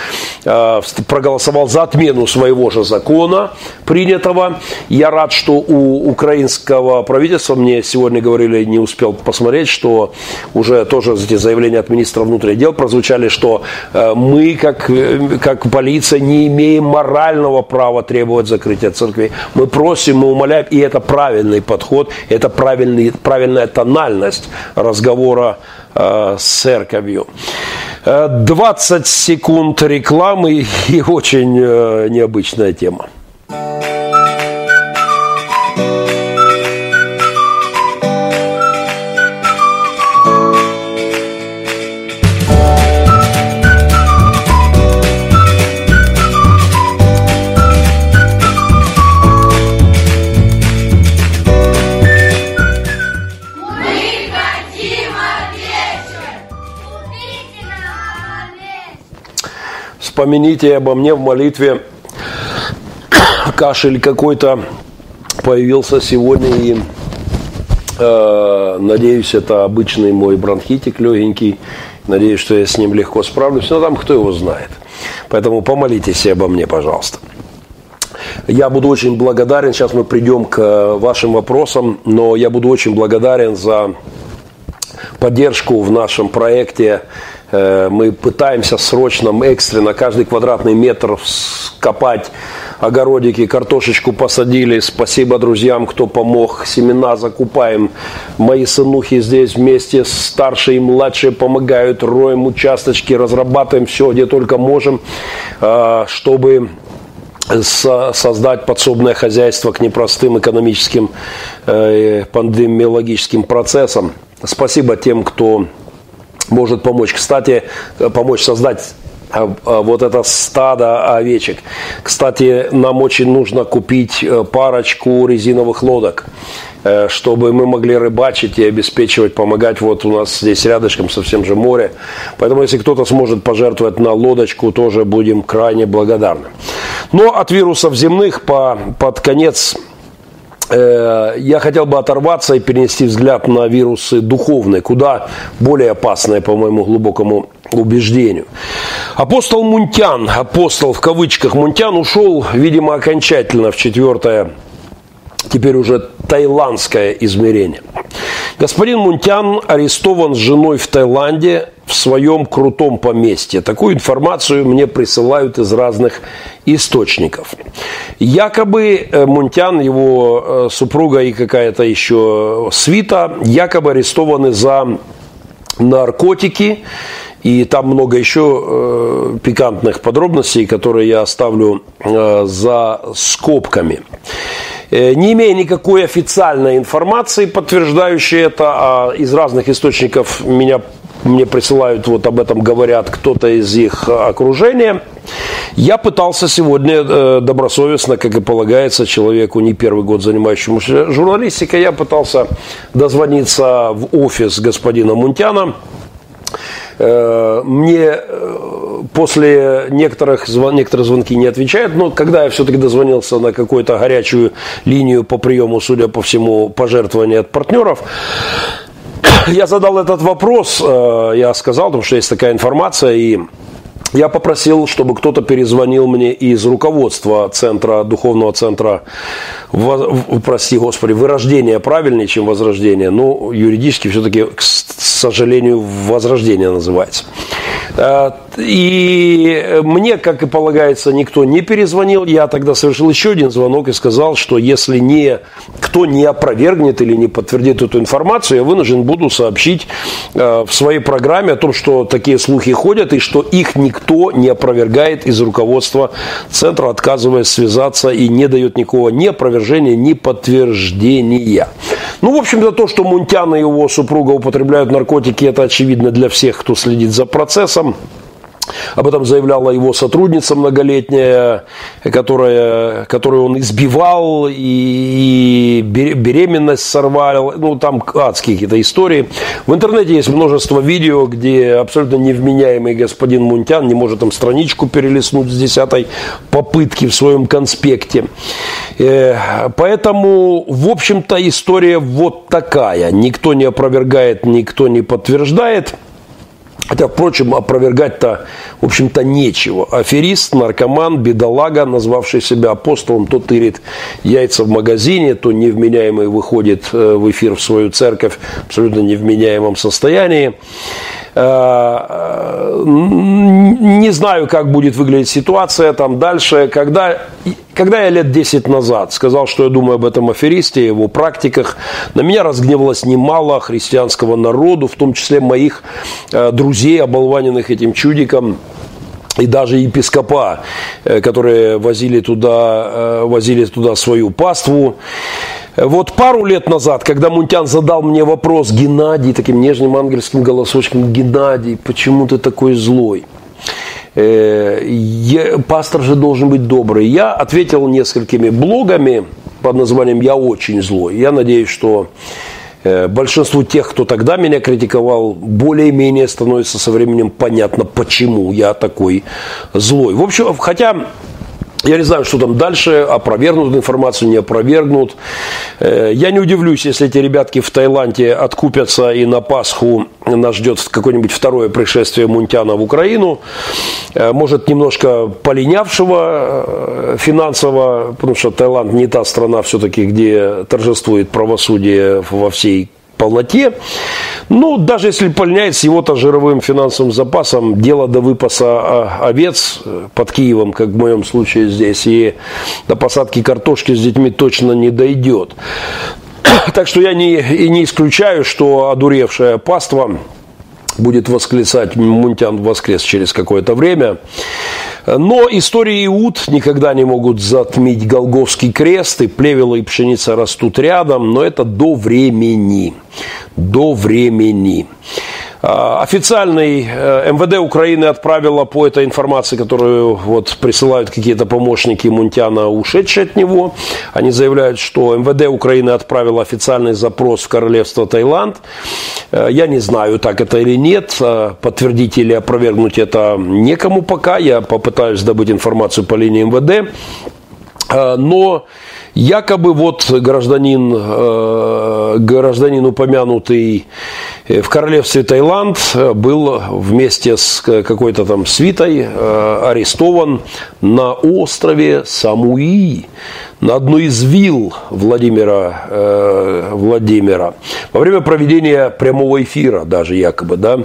A: э, проголосовал за отмену своего же закона принятого. Я рад, что у украинского правительства, мне сегодня говорили, не успел посмотреть, что уже тоже эти заявления от министра внутренних дел прозвучали, что э, мы, как, как полиция, не имеем морального права требовать закрытия церкви. Мы просим, мы умоляем, и это правильный подход, это правильный, правильная тональность разговора э, с церковью. 20 э, секунд рекламы и очень э, необычная тема. Вспомните обо мне в молитве. Кашель какой-то появился сегодня и э, надеюсь, это обычный мой бронхитик легенький. Надеюсь, что я с ним легко справлюсь. Но там кто его знает. Поэтому помолитесь обо мне, пожалуйста. Я буду очень благодарен, сейчас мы придем к вашим вопросам, но я буду очень благодарен за поддержку в нашем проекте Э, мы пытаемся срочно, экстренно каждый квадратный метр скопать огородики, картошечку посадили. Спасибо друзьям, кто помог. Семена закупаем. Мои сынухи здесь вместе, старшие и младшие помогают. Роем участочки, разрабатываем все, где только можем, э, чтобы создать подсобное хозяйство к непростым экономическим э, пандемиологическим процессам. Спасибо тем, кто может помочь. Кстати, э, помочь создать а, а, вот это стадо овечек. Кстати, нам очень нужно купить э, парочку резиновых лодок, э, чтобы мы могли рыбачить и обеспечивать, помогать. Вот у нас здесь рядышком совсем же море. Поэтому, если кто-то сможет пожертвовать на лодочку, тоже будем крайне благодарны. Но от вирусов земных по, под конец Э, я хотел бы оторваться и перенести взгляд на вирусы духовные, куда более опасные, по моему глубокому убеждению. Апостол Мунтян, апостол в кавычках Мунтян ушел, видимо, окончательно в четвертое, теперь уже таиландское измерение. Господин Мунтян арестован с женой в Таиланде в своем крутом поместье. Такую информацию мне присылают из разных источников. Якобы э, Мунтян, его э, супруга и какая-то еще свита, якобы арестованы за наркотики. И там много еще э, пикантных подробностей, которые я оставлю э, за скобками. Э, не имея никакой официальной информации, подтверждающей это, а из разных источников меня мне присылают, вот об этом говорят кто-то из их окружения. Я пытался сегодня э, добросовестно, как и полагается человеку не первый год занимающемуся журналистикой, я пытался дозвониться в офис господина Мунтяна. Э, мне э, после некоторых, некоторые звонки не отвечают, но когда я все-таки дозвонился на какую-то горячую линию по приему, судя по всему, пожертвований от партнеров, я задал этот вопрос, э, я сказал, потому что есть такая информация, и я попросил, чтобы кто-то перезвонил мне из руководства центра, духовного центра, прости господи, вырождения правильнее, чем возрождение, но юридически все-таки, к сожалению, возрождение называется. Э, и мне, как и полагается, никто не перезвонил. Я тогда совершил еще один звонок и сказал, что если не, кто не опровергнет или не подтвердит эту информацию, я вынужден буду сообщить э, в своей программе о том, что такие слухи ходят и что их никто не опровергает из руководства центра, отказываясь связаться и не дает никакого ни опровержения, ни подтверждения. Ну, в общем, за то, что Мунтян и его супруга употребляют наркотики, это очевидно для всех, кто следит за процессом. Об этом заявляла его сотрудница многолетняя, которая, которую он избивал и беременность сорвал. Ну, там адские какие-то истории. В интернете есть множество видео, где абсолютно невменяемый господин Мунтян не может там страничку перелистнуть с десятой попытки в своем конспекте. Э, поэтому, в общем-то, история вот такая. Никто не опровергает, никто не подтверждает. Хотя, впрочем, опровергать-то, в общем-то, нечего. Аферист, наркоман, бедолага, назвавший себя апостолом, то тырит яйца в магазине, то невменяемый выходит э, в эфир в свою церковь в абсолютно невменяемом состоянии. Э, э, не знаю, как будет выглядеть ситуация там дальше. Когда, когда я лет 10 назад сказал, что я думаю об этом аферисте, его практиках, на меня разгневалось немало христианского народу, в том числе моих э, друзей, оболваненных этим чудиком и даже епископа, которые возили туда, возили туда свою паству. Вот пару лет назад, когда Мунтян задал мне вопрос, Геннадий, таким нежным ангельским голосочком, Геннадий, почему ты такой злой? Э, я, пастор же должен быть добрый. Я ответил несколькими блогами под названием «Я очень злой». Я надеюсь, что э, большинству тех, кто тогда меня критиковал, более-менее становится со временем понятно, почему я такой злой. В общем, хотя я не знаю, что там дальше, опровергнут информацию, не опровергнут. Э, я не удивлюсь, если эти ребятки в Таиланде откупятся и на Пасху нас ждет какое-нибудь второе пришествие Мунтяна в Украину. Э, может, немножко полинявшего э, финансово, потому что Таиланд не та страна все-таки, где торжествует правосудие во всей полноте. Ну, даже если польняет с его-то жировым финансовым запасом, дело до выпаса а, овец под Киевом, как в моем случае здесь, и до посадки картошки с детьми точно не дойдет. Так что я не, и не исключаю, что одуревшая паства будет восклицать Мунтян воскрес через какое-то время. Но истории Иуд никогда не могут затмить Голговский крест, и плевела и пшеница растут рядом, но это до времени. До времени. А, официальный э, МВД Украины отправила по этой информации, которую вот присылают какие-то помощники Мунтяна, ушедшие от него. Они заявляют, что МВД Украины отправила официальный запрос в королевство Таиланд. Э, я не знаю, так это или нет. Э, подтвердить или опровергнуть это некому пока. Я попытаюсь добыть информацию по линии МВД. Но Якобы вот гражданин, э, гражданин упомянутый в королевстве Таиланд был вместе с какой-то там свитой э, арестован на острове Самуи на одной из вилл Владимира, э, Владимира. Во время проведения прямого эфира даже якобы, да,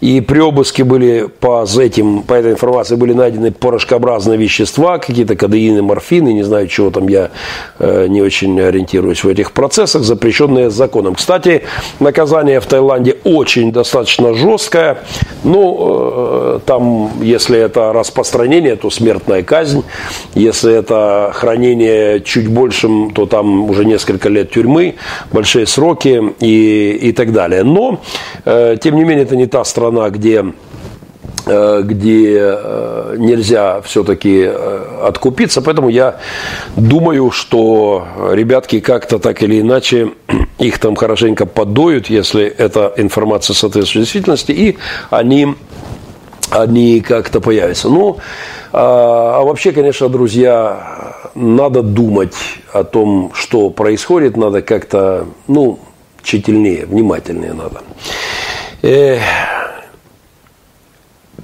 A: и при обыске были по этим, по этой информации были найдены порошкообразные вещества, какие-то кадеины, морфины, не знаю, чего там я э, не очень ориентируюсь в этих процессах, запрещенные законом. Кстати, наказание в Таиланде очень достаточно жесткое, ну, э, там, если это распространение, то смертная казнь, если это хранение чуть большим, то там уже несколько лет тюрьмы, большие сроки и, и так далее. Но, э, тем не менее, это не та страна, где э, где э, нельзя все-таки откупиться. Поэтому я думаю, что ребятки как-то так или иначе их там хорошенько подоют, если эта информация соответствует действительности, и они, они как-то появятся. Ну, а, а вообще, конечно, друзья, надо думать о том, что происходит, надо как-то, ну, тщательнее, внимательнее надо. Э,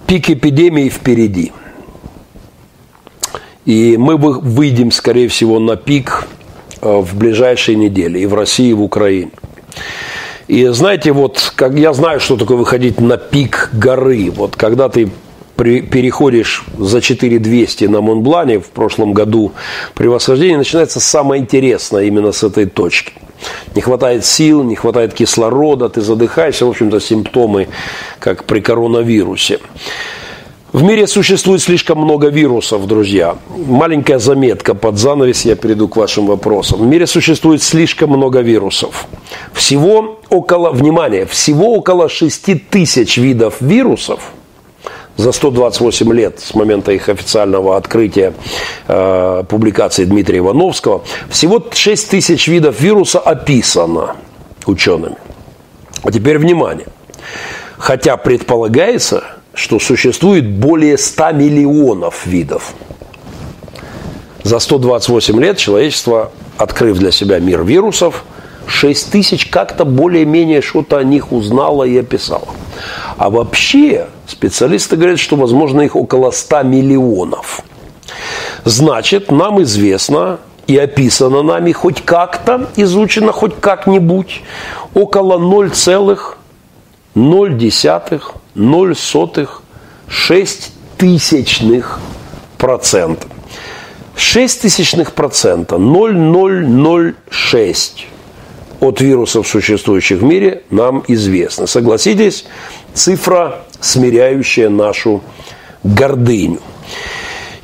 A: пик эпидемии впереди. И мы выйдем, скорее всего, на пик э, в ближайшие недели и в России, и в Украине. И знаете, вот как я знаю, что такое выходить на пик горы. Вот когда ты при, переходишь за 4200 на Монблане в прошлом году при восхождении, начинается самое интересное именно с этой точки. Не хватает сил, не хватает кислорода, ты задыхаешься, в общем-то, симптомы, как при коронавирусе. В мире существует слишком много вирусов, друзья. Маленькая заметка под занавес, я перейду к вашим вопросам. В мире существует слишком много вирусов. Всего около, внимание, всего около 6 тысяч видов вирусов – за 128 лет с момента их официального открытия э, публикации Дмитрия Ивановского, всего 6 тысяч видов вируса описано учеными. А теперь внимание. Хотя предполагается, что существует более 100 миллионов видов. За 128 лет человечество, открыв для себя мир вирусов, 6 тысяч как-то более-менее что-то о них узнало и описало. А вообще специалисты говорят, что возможно их около 100 миллионов. Значит, нам известно и описано нами хоть как-то, изучено хоть как-нибудь, около 0,0,0,6 тысячных процента. 6 тысячных процента, 0,006 от вирусов, существующих в мире, нам известно. Согласитесь, цифра, смиряющая нашу гордыню.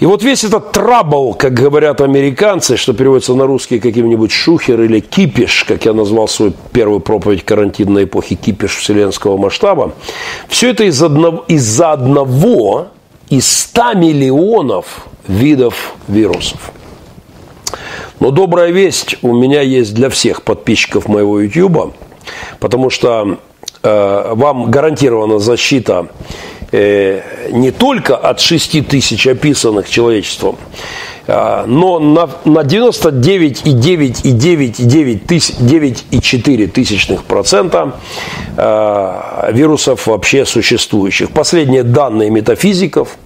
A: И вот весь этот трабл, как говорят американцы, что переводится на русский каким-нибудь шухер или кипиш, как я назвал свою первую проповедь карантинной эпохи, кипиш вселенского масштаба, все это из одного, из-за одного из 100 миллионов видов вирусов. Но добрая весть у меня есть для всех подписчиков моего YouTube, потому что э, вам гарантирована защита э, не только от 6 тысяч описанных человечеством, э, но на, на 99,9,9,9,4 тысячных процента э, вирусов вообще существующих. Последние данные метафизиков –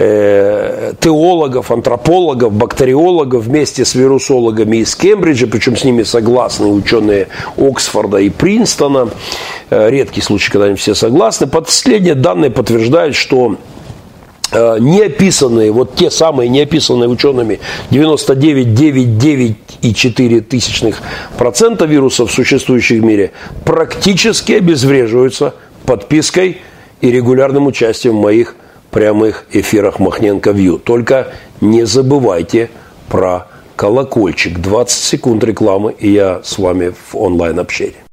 A: Э, теологов, антропологов, бактериологов вместе с вирусологами из Кембриджа, причем с ними согласны ученые Оксфорда и Принстона. Э, редкий случай, когда они все согласны. Последние данные подтверждают, что э, неописанные, вот те самые неописанные учеными 99,99,4 тысячных процента вирусов, существующих в мире, практически обезвреживаются подпиской и регулярным участием в моих прямых эфирах Махненко Вью. Только не забывайте про колокольчик. 20 секунд рекламы, и я с вами в онлайн-общении.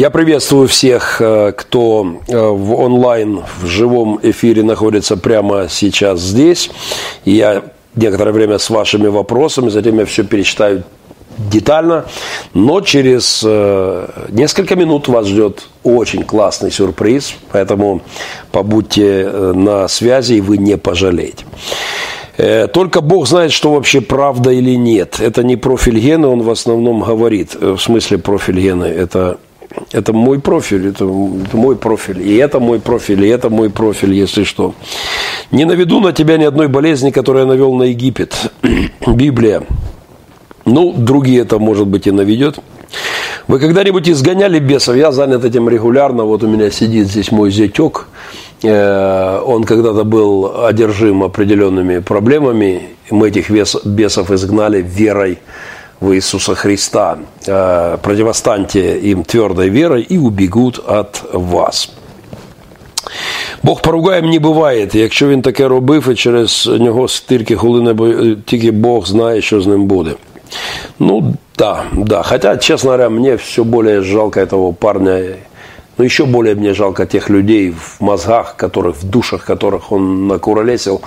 A: Я приветствую всех, э, кто э, в онлайн, в живом эфире находится прямо сейчас здесь. Я некоторое время с вашими вопросами, затем я все перечитаю детально. Но через э, несколько минут вас ждет очень классный сюрприз, поэтому побудьте на связи, и вы не пожалеете. Только Бог знает, что вообще правда или нет. Это не профиль Гены, он в основном говорит. В смысле профиль Гены, это это мой профиль, это, это мой профиль, и это мой профиль, и это мой профиль, если что. Не наведу на тебя ни одной болезни, которую я навел на Египет. Библия. Ну, другие это, может быть, и наведет. Вы когда-нибудь изгоняли бесов? Я занят этим регулярно. Вот у меня сидит здесь мой зятек. Э, он когда-то был одержим определенными проблемами. Мы этих бесов изгнали верой в Иисуса Христа. Э, противостаньте им твердой верой и убегут от вас. Бог поругаєм не буває. Якщо він таке робив, і через нього стільки хвилин тільки Бог знає, що з ним буде. Ну, да, да. Хотя, честно говоря, мне все более жалко этого парня но еще более мне жалко тех людей в мозгах, которых, в душах которых он накуролесил.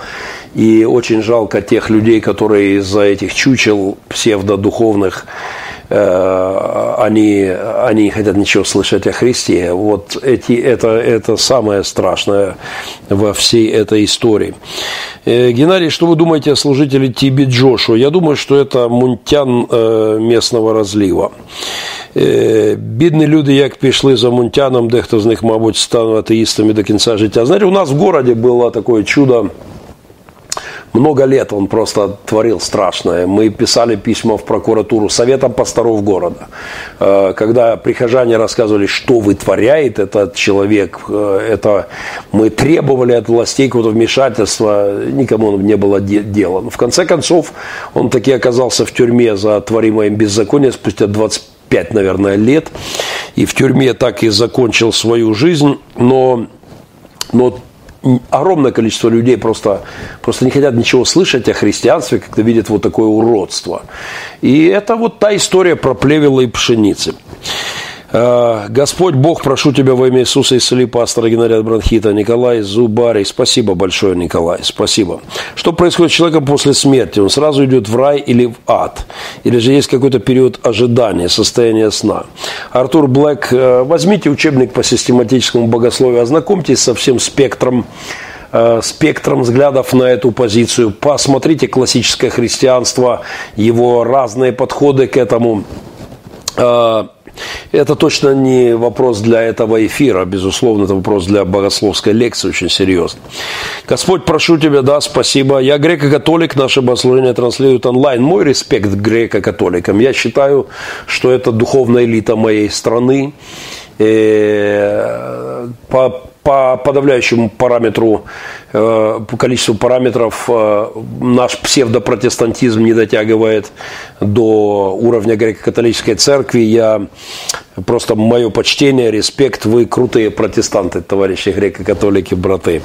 A: И очень жалко тех людей, которые из-за этих чучел псевдодуховных э, они, они не хотят ничего слышать о Христе. Вот эти, это, это самое страшное во всей этой истории. Э, Геннадий, что вы думаете о служителе Тиби Джошу? Я думаю, что это мунтян э, местного разлива. Е, бідні люди, як пішли за Мунтяном, дехто з них, мабуть, стануть атеїстами до кінця життя. Знаєте, у нас в городе было такое чудо много лет он просто творил страшное. Мы писали письма в прокуратуру Советом пасторов города. Э, когда прихожане рассказывали, что вытворяет этот человек, э, это мы требовали от властей какого-то вмешательства, никому не было дела. Но в конце концов, он таки оказался в тюрьме за творимое им беззаконие спустя 25, наверное, лет. И в тюрьме так и закончил свою жизнь. Но, но огромное количество людей просто, просто не хотят ничего слышать о христианстве, когда видят вот такое уродство. И это вот та история про плевела и пшеницы. Э, Господь Бог, прошу Тебя во имя Иисуса, исцели пастора Геннадия от бронхита, Николай Зубарий. Спасибо большое, Николай, спасибо. Что происходит с человеком после смерти? Он сразу идет в рай или в ад? Или же есть какой-то период ожидания, состояния сна? Артур Блэк, э, возьмите учебник по систематическому богословию, ознакомьтесь со всем спектром э, спектром взглядов на эту позицию. Посмотрите классическое христианство, его разные подходы к этому. Это точно не вопрос для этого эфира, безусловно, это вопрос для богословской лекции очень серьезный. Господь, прошу Тебя, да, спасибо. Я греко-католик, наше богослужение транслирует онлайн. Мой респект греко-католикам. Я считаю, что это духовная элита моей страны. Э, по по подавляющему параметру, э, по количеству параметров э, наш псевдопротестантизм не дотягивает до уровня греко-католической церкви. Я просто мое почтение, респект, вы крутые протестанты, товарищи греко-католики, браты.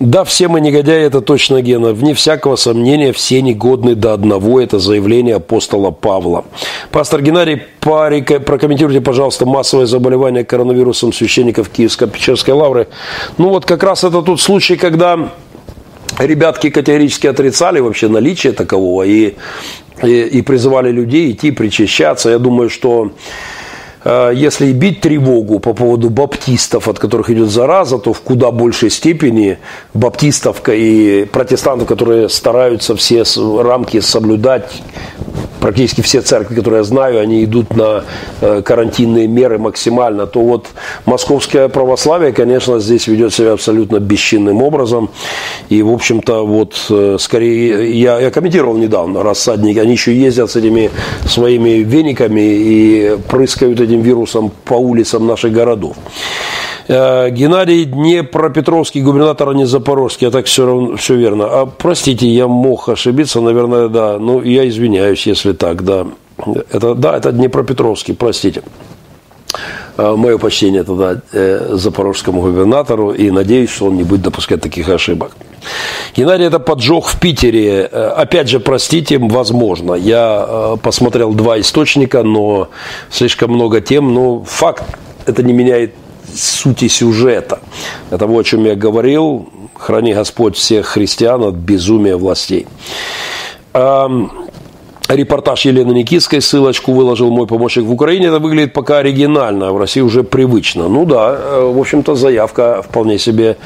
A: Да, все мы негодяи, это точно Гена. Вне всякого сомнения, все негодны до одного. Это заявление апостола Павла. Пастор Геннадий, прокомментируйте, пожалуйста, массовое заболевание коронавирусом священников Киевско-Печерской лавры. Ну вот как раз это тот случай, когда ребятки категорически отрицали вообще наличие такового и, и, и призывали людей идти причащаться. Я думаю, что если и бить тревогу по поводу баптистов, от которых идет зараза, то в куда большей степени баптистов и протестантов, которые стараются все рамки соблюдать, практически все церкви, которые я знаю, они идут на э, карантинные меры максимально, то вот московское православие, конечно, здесь ведет себя абсолютно бесчинным образом. И, в общем-то, вот э, скорее, я, я комментировал недавно, рассадники, они еще ездят с этими своими вениками и прыскают этим вирусом по улицам наших городов. Э, Геннадий Днепропетровский, губернатор, а не Запорожский, а так все, равно, все верно. А простите, я мог ошибиться, наверное, да. Ну, я извиняюсь, если так, да. Это, да, это Днепропетровский, простите. Э, Мое почтение тогда э, запорожскому губернатору и надеюсь, что он не будет допускать таких ошибок. Геннадий, это поджог в Питере. Опять же, простите, возможно. Я посмотрел два источника, но слишком много тем. Но факт это не меняет сути сюжета. Это того, о чем я говорил. Храни Господь всех христиан от безумия властей. Репортаж Елены Никитской, ссылочку выложил мой помощник в Украине. Это выглядит пока оригинально, а в России уже привычно. Ну да, э, в общем-то, заявка вполне себе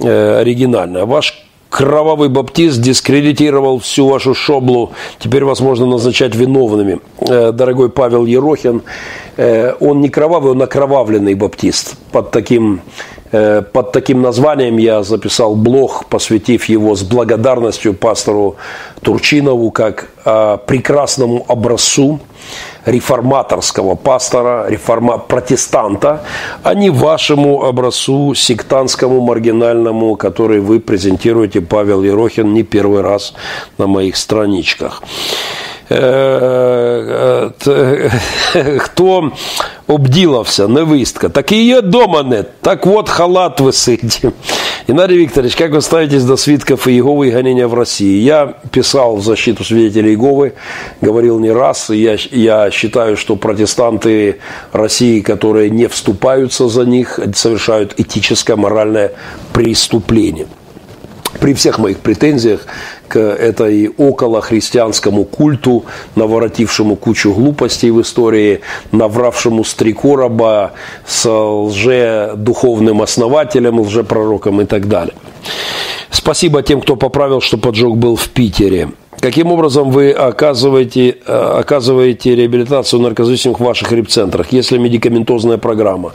A: э, оригинальная. Ваш кровавый баптист дискредитировал всю вашу шоблу. Теперь вас можно назначать виновными. Э, дорогой Павел Ерохин, он не кровавый, он окровавленный баптист. Под таким, под таким названием я записал блог, посвятив его с благодарностью пастору Турчинову как прекрасному образцу реформаторского пастора, реформа, протестанта, а не вашему образцу сектантскому, маргинальному, который вы презентируете, Павел Ерохин, не первый раз на моих страничках. Е, е, хто обділився, невистка, так і є дома нет, так вот халат висить. Геннадий Викторович, как вы ставитесь до свидков Иеговы и гонения в России? Я писал в защиту свидетелей Иеговы, говорил не раз, и я, я считаю, что протестанты России, которые не вступаются за них, совершают этическое, моральное преступление при всех моих претензиях к этой околохристианскому культу, наворотившему кучу глупостей в истории, навравшему с три короба, с лже-духовным основателем, лжепророком и так далее. Спасибо тем, кто поправил, что поджог был в Питере. Каким образом вы оказываете, э, оказываете реабилитацию наркозависимых в ваших репцентрах, если медикаментозная программа?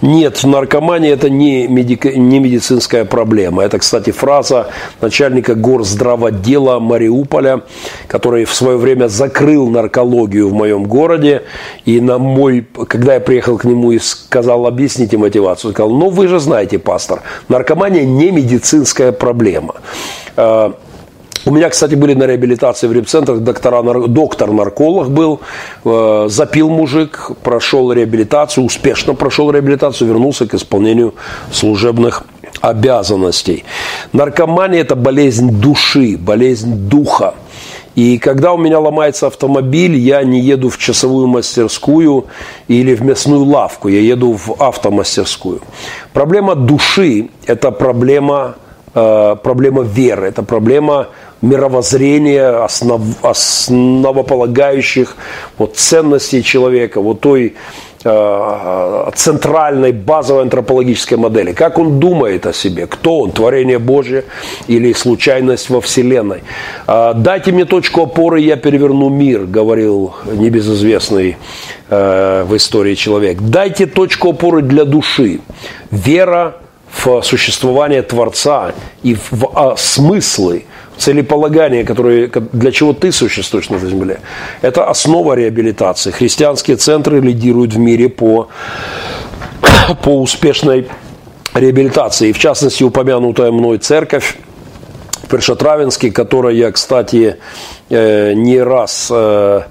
A: Нет, наркомания это не, медика, не медицинская проблема. Это, кстати, фраза начальника горздравотдела Мариуполя, который в свое время закрыл наркологию в моем городе. И на мой, когда я приехал к нему и сказал, объясните мотивацию, сказал, ну вы же знаете, пастор, наркомания не медицинская проблема. У меня, кстати, были на реабилитации в репцентрах, доктора, доктор-нарколог был, э, запил мужик, прошел реабилитацию, успешно прошел реабилитацию, вернулся к исполнению служебных обязанностей. Наркомания – это болезнь души, болезнь духа. И когда у меня ломается автомобиль, я не еду в часовую мастерскую или в мясную лавку, я еду в автомастерскую. Проблема души – это проблема, э, проблема веры, это проблема мировоззрения, основ, основополагающих вот, ценностей человека, вот той э, центральной базовой антропологической модели. Как он думает о себе, кто он, творение Божье или случайность во Вселенной. Э, Дайте мне точку опоры, я переверну мир, говорил небезызвестный э, в истории человек. Дайте точку опоры для души. Вера в существование Творца и в а, смыслы целеполагание, которое, для чего ты существуешь на этой земле. Это основа реабилитации. Христианские центры лидируют в мире по, по успешной реабилитации. И в частности, упомянутая мной церковь Першотравенский, которой я, кстати, не раз, э,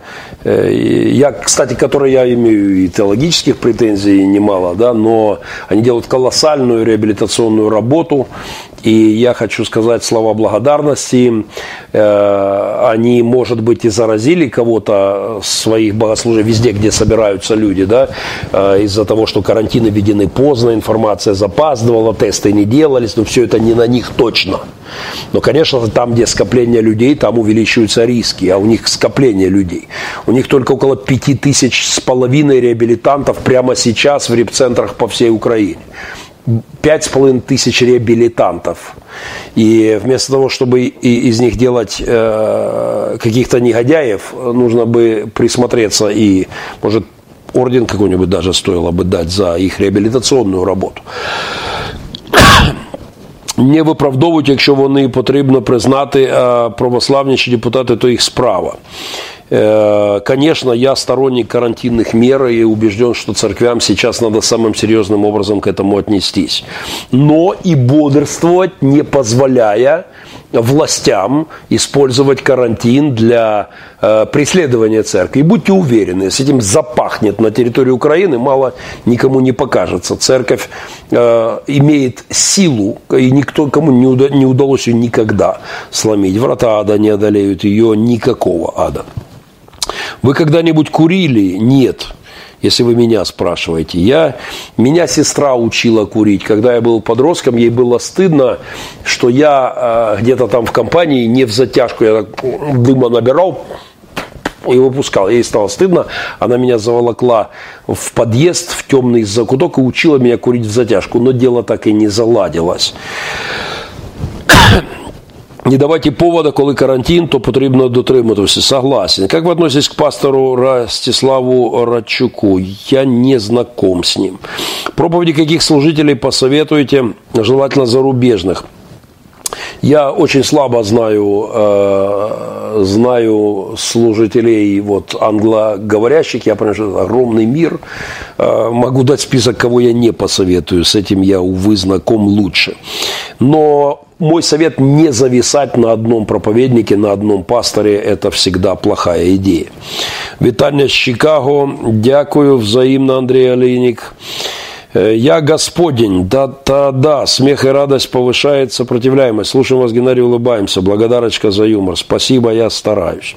A: э, я, кстати, которой я имею и теологических претензий немало, да, но они делают колоссальную реабилитационную работу, и я хочу сказать слова благодарности. Э, они, может быть, и заразили кого-то своих богослужений везде, где собираются люди, да, э, из-за того, что карантины введены поздно, информация запаздывала, тесты не делались, но все это не на них точно. Но, конечно, там, где скопление людей, там увеличиваются риски, а у них скопление людей. У них только около пяти тысяч с половиной реабилитантов прямо сейчас в репцентрах по всей Украине пять с половиной тысяч реабилитантов. И вместо того, чтобы из них делать э, каких-то негодяев, нужно бы присмотреться и, может, орден какой-нибудь даже стоило бы дать за их реабілітаційну работу. Не виправдовують, якщо вони потрібно признати православні чи депутати, то їх справа. Э, конечно, я сторонник карантинных мер и убежден, что церквям сейчас надо самым серьезным образом к этому отнестись. Но и бодрствовать, не позволяя властям использовать карантин для э, преследования церкви. И будьте уверены, с этим запахнет на территории Украины, мало никому не покажется. Церковь э, имеет силу, и никто, кому не, уда, не удалось ее никогда сломить. Врата ада не одолеют ее никакого ада. Вы когда-нибудь курили? Нет. Если вы меня спрашиваете. Я, меня сестра учила курить. Когда я был подростком, ей было стыдно, что я э, где-то там в компании не в затяжку. Я так дыма набирал и выпускал. Ей стало стыдно. Она меня заволокла в подъезд, в темный закуток и учила меня курить в затяжку. Но дело так и не заладилось. Не давайте повода, коли карантин, то потрібно дотримуватися. Согласен. Как вы относитесь к пастору Ростиславу Радчуку? Я не знаком с ним. Проповеди каких служителей посоветуете, желательно зарубежных? Я очень слабо знаю, э, знаю служителей вот, англоговорящих. Я понимаю, что это огромный мир. Э, могу дать список, кого я не посоветую. С этим я, увы, знаком лучше. Но мой совет не зависать на одном проповеднике, на одном пасторе. Это всегда плохая идея. Витание с Чикаго. Дякую взаимно, Андрей Олейник. Э, я Господень, да-да-да, смех и радость повышает сопротивляемость. Слушаем вас, Геннадий, улыбаемся. Благодарочка за юмор. Спасибо, я стараюсь.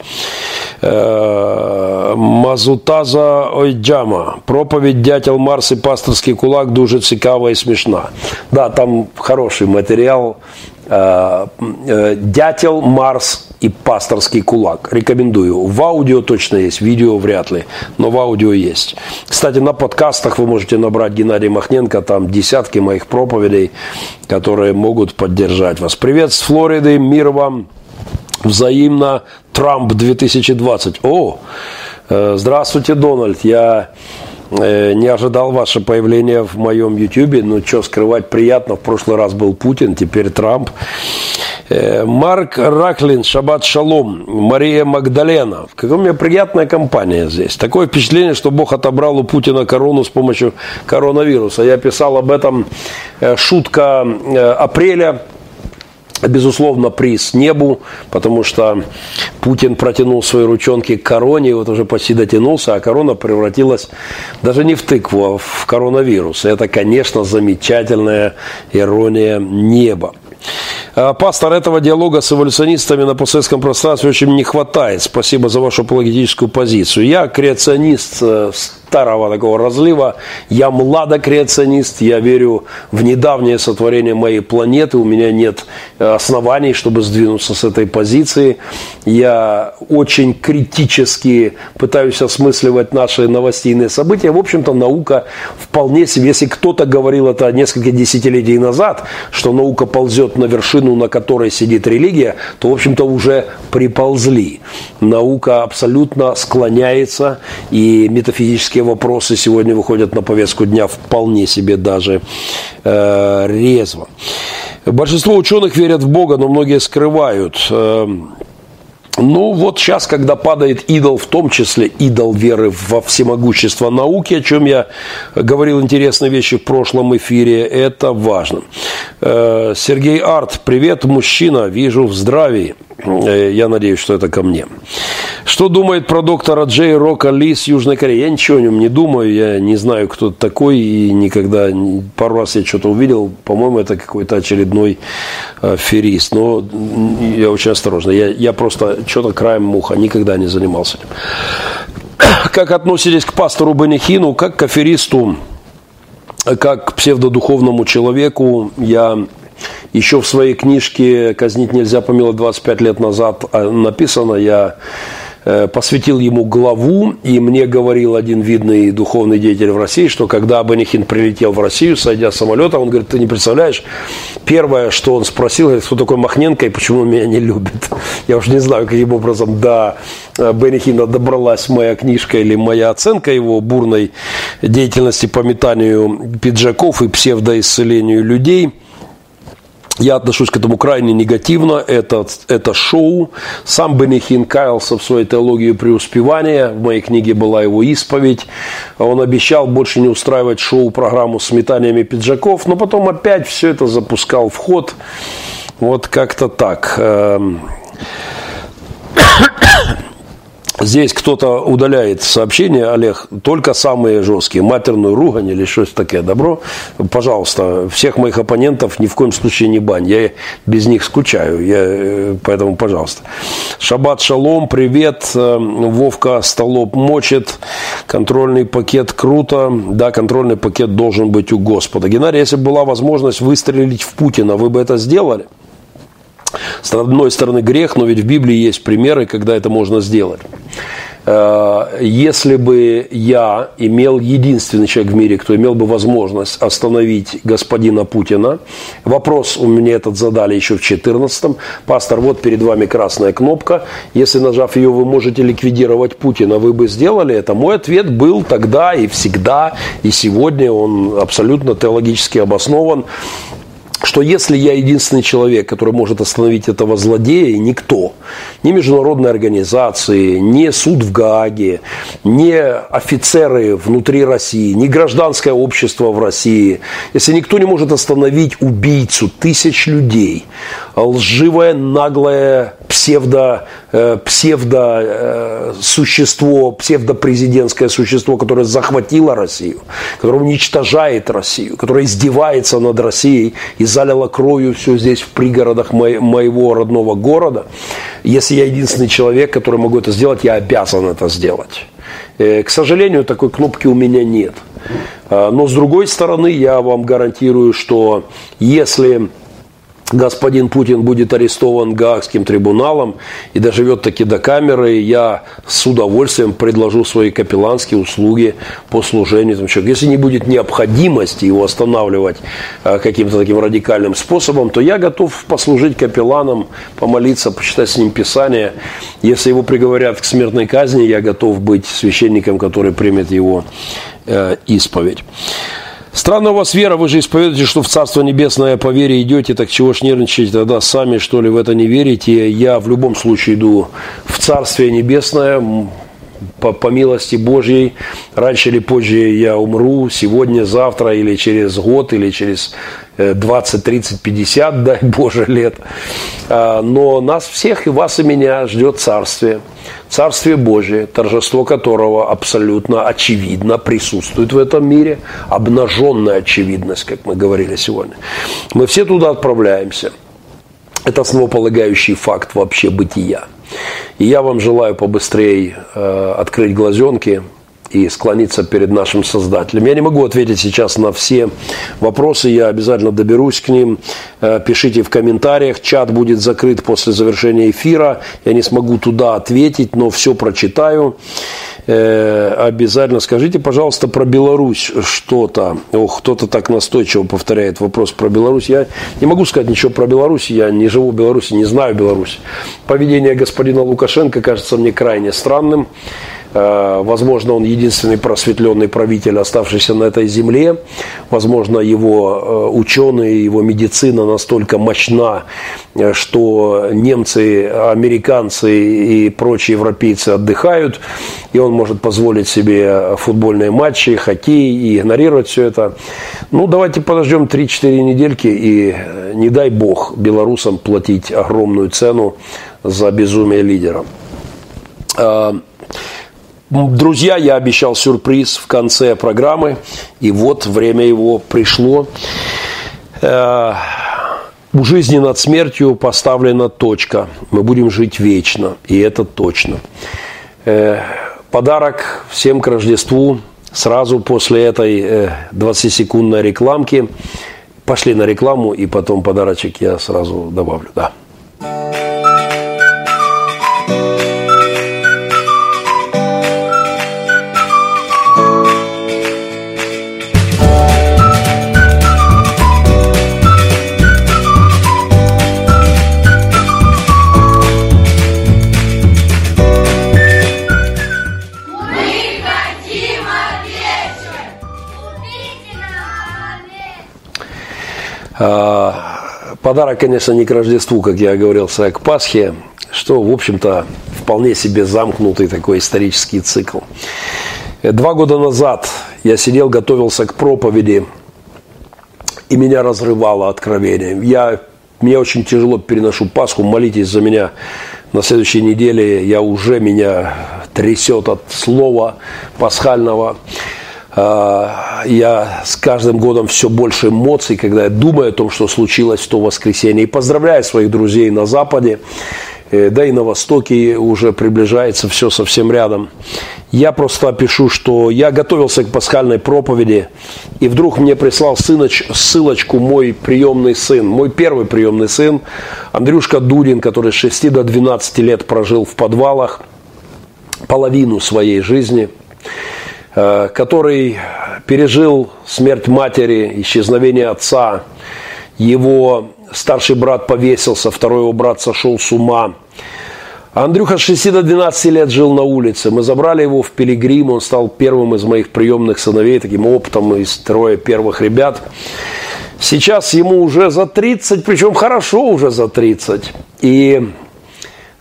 A: Э, Мазутаза Ойджама. Проповедь «Дятел Марс и пасторский кулак» дуже цікава и смешна. Да, там хороший материал. Э, Дятел, Марс и пасторский кулак. Рекомендую. В аудио точно есть, видео вряд ли, но в аудио есть. Кстати, на подкастах вы можете набрать Геннадий Махненко, там десятки моих проповедей, которые могут поддержать вас. Привет с Флориды, мир вам. Взаимно Трамп 2020. О, э, здравствуйте, Дональд. Я э, не ожидал ваше появление в моем YouTube. Ну, что скрывать, приятно. В прошлый раз был Путин, теперь Трамп. Э, Марк Раклин, Шаббат Шалом, Мария Магдалена. Какая у меня приятная компания здесь. Такое впечатление, что Бог отобрал у Путина корону с помощью коронавируса. Я писал об этом шутка апреля Безусловно, приз небу, потому что Путин протянул свои ручонки к короне, и вот уже почти дотянулся, а корона превратилась даже не в тыкву, а в коронавирус. Это, конечно, замечательная ирония неба. А, пастор, этого диалога с эволюционистами на постсоветском пространстве очень не хватает. Спасибо за вашу апологетическую позицию. Я креационист э, старого такого разлива. Я младокреационист, я верю в недавнее сотворение моей планеты. У меня нет э, оснований, чтобы сдвинуться с этой позиции. Я очень критически пытаюсь осмысливать наши новостейные события. В общем-то, наука вполне себе, если кто-то говорил это несколько десятилетий назад, что наука ползет на вершину, на которой сидит религия, то, в общем-то, уже приползли. Наука абсолютно склоняется, и метафизические вопросы сегодня выходят на повестку дня вполне себе даже э, резво. Большинство ученых верят в Бога, но многие скрывают. Э, ну вот сейчас, когда падает идол, в том числе идол веры во всемогущество науки, о чем я говорил интересные вещи в прошлом эфире, это важно. Э, Сергей Арт, привет, мужчина, вижу в здравии. Э, я надеюсь, что это ко мне. Что думает про доктора Джей Рока Ли с Южной Кореи? Я ничего о нем не думаю, я не знаю, кто это такой, и никогда, пару раз я что-то увидел, по-моему, это какой-то очередной аферист. Но я очень осторожно, я, я просто что-то краем муха, никогда не занимался этим. Как относитесь к пастору Бенехину, как к аферисту, как к псевдодуховному человеку? Я еще в своей книжке «Казнить нельзя помиловать» 25 лет назад а, написано, я Э, посвятил ему главу, и мне говорил один видный духовный деятель в России, что когда Абанихин прилетел в Россию, сойдя с самолета, он говорит, ты не представляешь, первое, что он спросил, говорит, кто такой Махненко и почему он меня не любит. Я уж не знаю, каким образом до э, Бенихина добралась моя книжка или моя оценка его бурной деятельности по метанию пиджаков и псевдоисцелению людей – я отношусь к этому крайне негативно. Это, это шоу. Сам Бенихин каялся в своей теологии преуспевания. В моей книге была его исповедь. Он обещал больше не устраивать шоу-программу с метаниями пиджаков, но потом опять все это запускал в ход. Вот как-то так. Здесь кто-то удаляет сообщения, Олег, только самые жесткие, матерную ругань или что-то такое. Добро, пожалуйста, всех моих оппонентов ни в коем случае не бань. Я без них скучаю, я, э, поэтому, пожалуйста. Шаббат шалом, привет. Э, Вовка столоп мочит. Контрольный пакет круто. Да, контрольный пакет должен быть у Господа. Геннадий, если бы была возможность выстрелить в Путина, вы бы это сделали? С одной стороны грех, но ведь в Библии есть примеры, когда это можно сделать. Э, если бы я имел единственный человек в мире, кто имел бы возможность остановить господина Путина, вопрос у меня этот задали еще в 14-м. Пастор, вот перед вами красная кнопка. Если нажав ее, вы можете ликвидировать Путина, вы бы сделали это? Мой ответ был тогда и всегда, и сегодня он абсолютно теологически обоснован что если я единственный человек, который может остановить этого злодея, никто, ни международные организации, ни суд в Гааге, ни офицеры внутри России, ни гражданское общество в России, если никто не может остановить убийцу тысяч людей, лживое, наглое псевдо, э, псевдо э, существо, псевдопрезидентское существо, которое захватило Россию, которое уничтожает Россию, которое издевается над Россией и залило кровью все здесь в пригородах моего родного города. Если я единственный человек, который могу это сделать, я обязан это сделать. Э, к сожалению, такой кнопки у меня нет. Но с другой стороны, я вам гарантирую, что если господин Путин будет арестован Гаагским трибуналом и доживет таки до камеры, я с удовольствием предложу свои капелланские услуги по служению этому человеку. Если не будет необходимости его останавливать а, каким-то таким радикальным способом, то я готов послужить капелланом, помолиться, почитать с ним Писание. Если его приговорят к смертной казни, я готов быть священником, который примет его э, исповедь. Странно у вас вера, вы же исповедуете, что в Царство Небесное по вере идете, так чего ж нервничаете тогда сами, что ли, в это не верите? Я в любом случае иду в Царствие Небесное, по, по милости Божьей, раньше или позже я умру, сегодня, завтра, или через год, или через 20, 30, 50, дай Боже, лет. А, но нас всех, и вас, и меня ждет Царствие. Царствие Божие, торжество которого абсолютно очевидно присутствует в этом мире, обнаженная очевидность, как мы говорили сегодня. Мы все туда отправляемся. Это основополагающий факт вообще бытия. И я вам желаю побыстрее э, открыть глазенки, и склониться перед нашим Создателем. Я не могу ответить сейчас на все вопросы, я обязательно доберусь к ним. Э, пишите в комментариях, чат будет закрыт после завершения эфира, я не смогу туда ответить, но все прочитаю. Э, обязательно скажите, пожалуйста, про Беларусь что-то. Ох, кто-то так настойчиво повторяет вопрос про Беларусь. Я не могу сказать ничего про Беларусь, я не живу в Беларуси, не знаю Беларусь. Поведение господина Лукашенко кажется мне крайне странным. Э, возможно, он единственный просветленный правитель, оставшийся на этой земле. Возможно, его э, ученые, его медицина настолько мощна, э, что немцы, американцы и прочие европейцы отдыхают, и он может позволить себе футбольные матчи, хоккей и игнорировать все это. Ну, давайте подождем 3-4 недельки и не дай бог белорусам платить огромную цену за безумие лидера. Друзья, я обещал сюрприз в конце программы, и вот время его пришло. Э, у жизни над смертью поставлена точка. Мы будем жить вечно, и это точно. Э, подарок всем к Рождеству сразу после этой 20-секундной э, рекламки. Пошли на рекламу, и потом подарочек я сразу добавлю. Да. Подарок, конечно, не к Рождеству, как я говорил, а к Пасхе, что, в общем-то, вполне себе замкнутый такой исторический цикл. Два года назад я сидел, готовился к проповеди, и меня разрывало откровение. Я, мне очень тяжело переношу Пасху, молитесь за меня. На следующей неделе я уже меня трясет от слова пасхального. А, я с каждым годом все больше эмоций, когда я думаю о том, что случилось в то воскресенье. И поздравляю своих друзей на Западе, э, да и на Востоке уже приближается все совсем рядом. Я просто пишу, что я готовился к пасхальной проповеди, и вдруг мне прислал сыноч, ссылочку мой приемный сын, мой первый приемный сын, Андрюшка Дудин, который с 6 до 12 лет прожил в подвалах половину своей жизни – который пережил смерть матери, исчезновение отца. Его старший брат повесился, второй его брат сошел с ума. Андрюха с 6 до 12 лет жил на улице. Мы забрали его в Пилигрим. Он стал первым из моих приемных сыновей, таким опытом из трое первых ребят. Сейчас ему уже за 30, причем хорошо уже за 30. И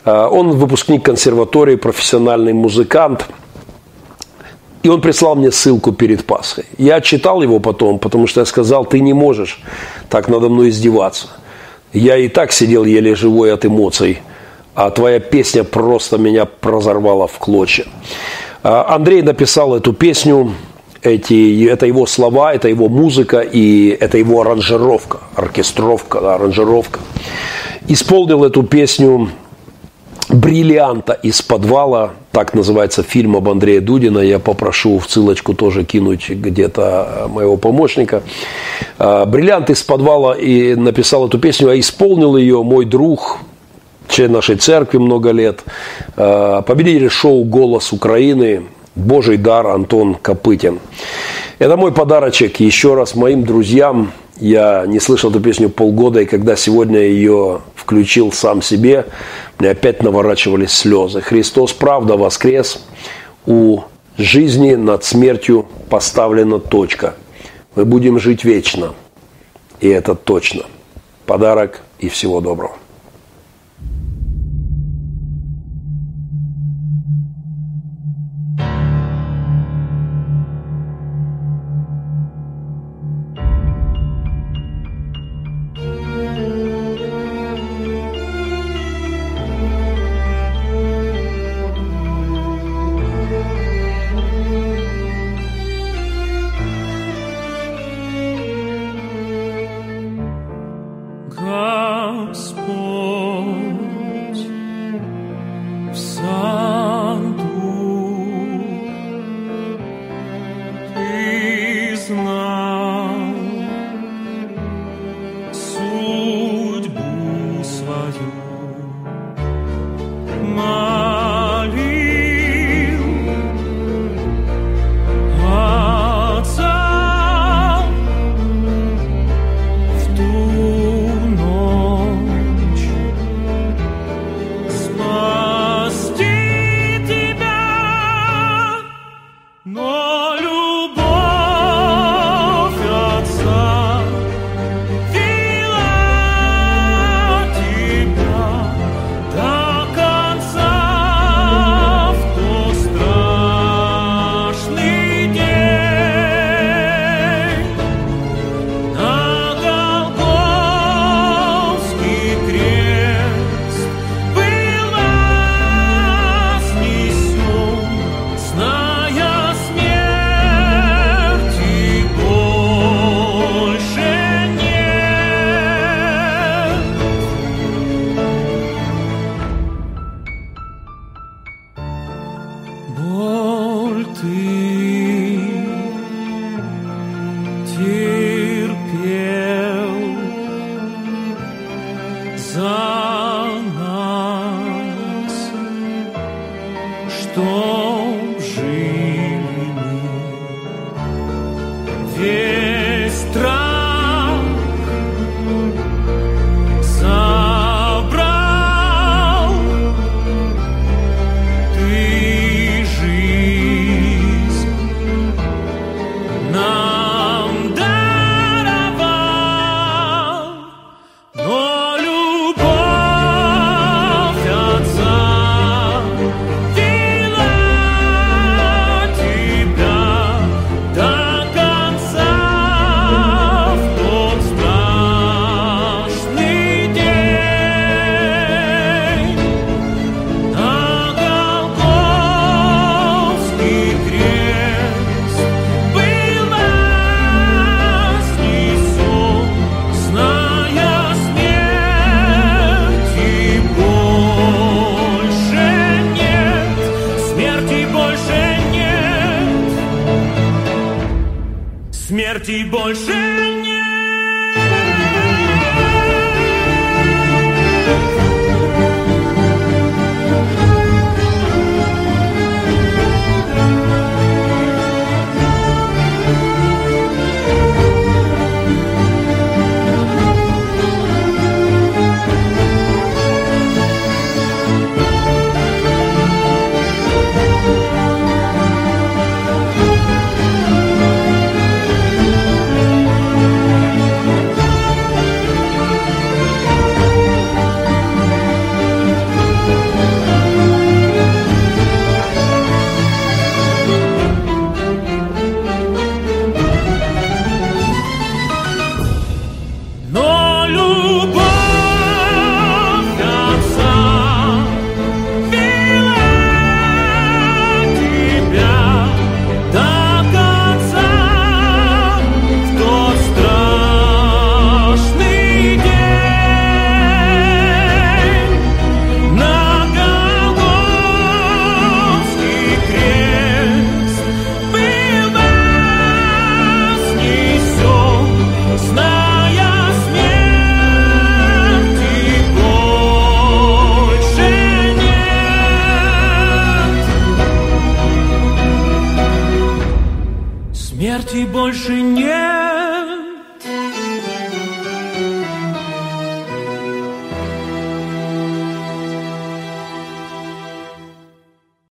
A: э, он выпускник консерватории, профессиональный музыкант – и он прислал мне ссылку перед Пасхой. Я читал его потом, потому что я сказал, ты не можешь так надо мной издеваться. Я и так сидел еле живой от эмоций, а твоя песня просто меня разорвала в клочья. А, Андрей написал эту песню, эти, это его слова, это его музыка и это его аранжировка, оркестровка, аранжировка. Исполнил эту песню бриллианта из подвала
G: Так называется фильм об Андрее Дудина. Я попрошу в ссылочку тоже кинуть где-то моего помощника. «Бриллиант из подвала» и написал эту песню, а исполнил ее мой друг, член нашей церкви много лет, победитель шоу «Голос Украины», Божий дар Антон Копытин. Это мой подарочек еще раз моим друзьям. Я не слышал эту песню полгода, и когда сегодня ее включил сам себе, мне опять наворачивались слезы. Христос правда воскрес. У жизни над смертью поставлена точка. Мы будем жить вечно. И это точно. Подарок и всего доброго.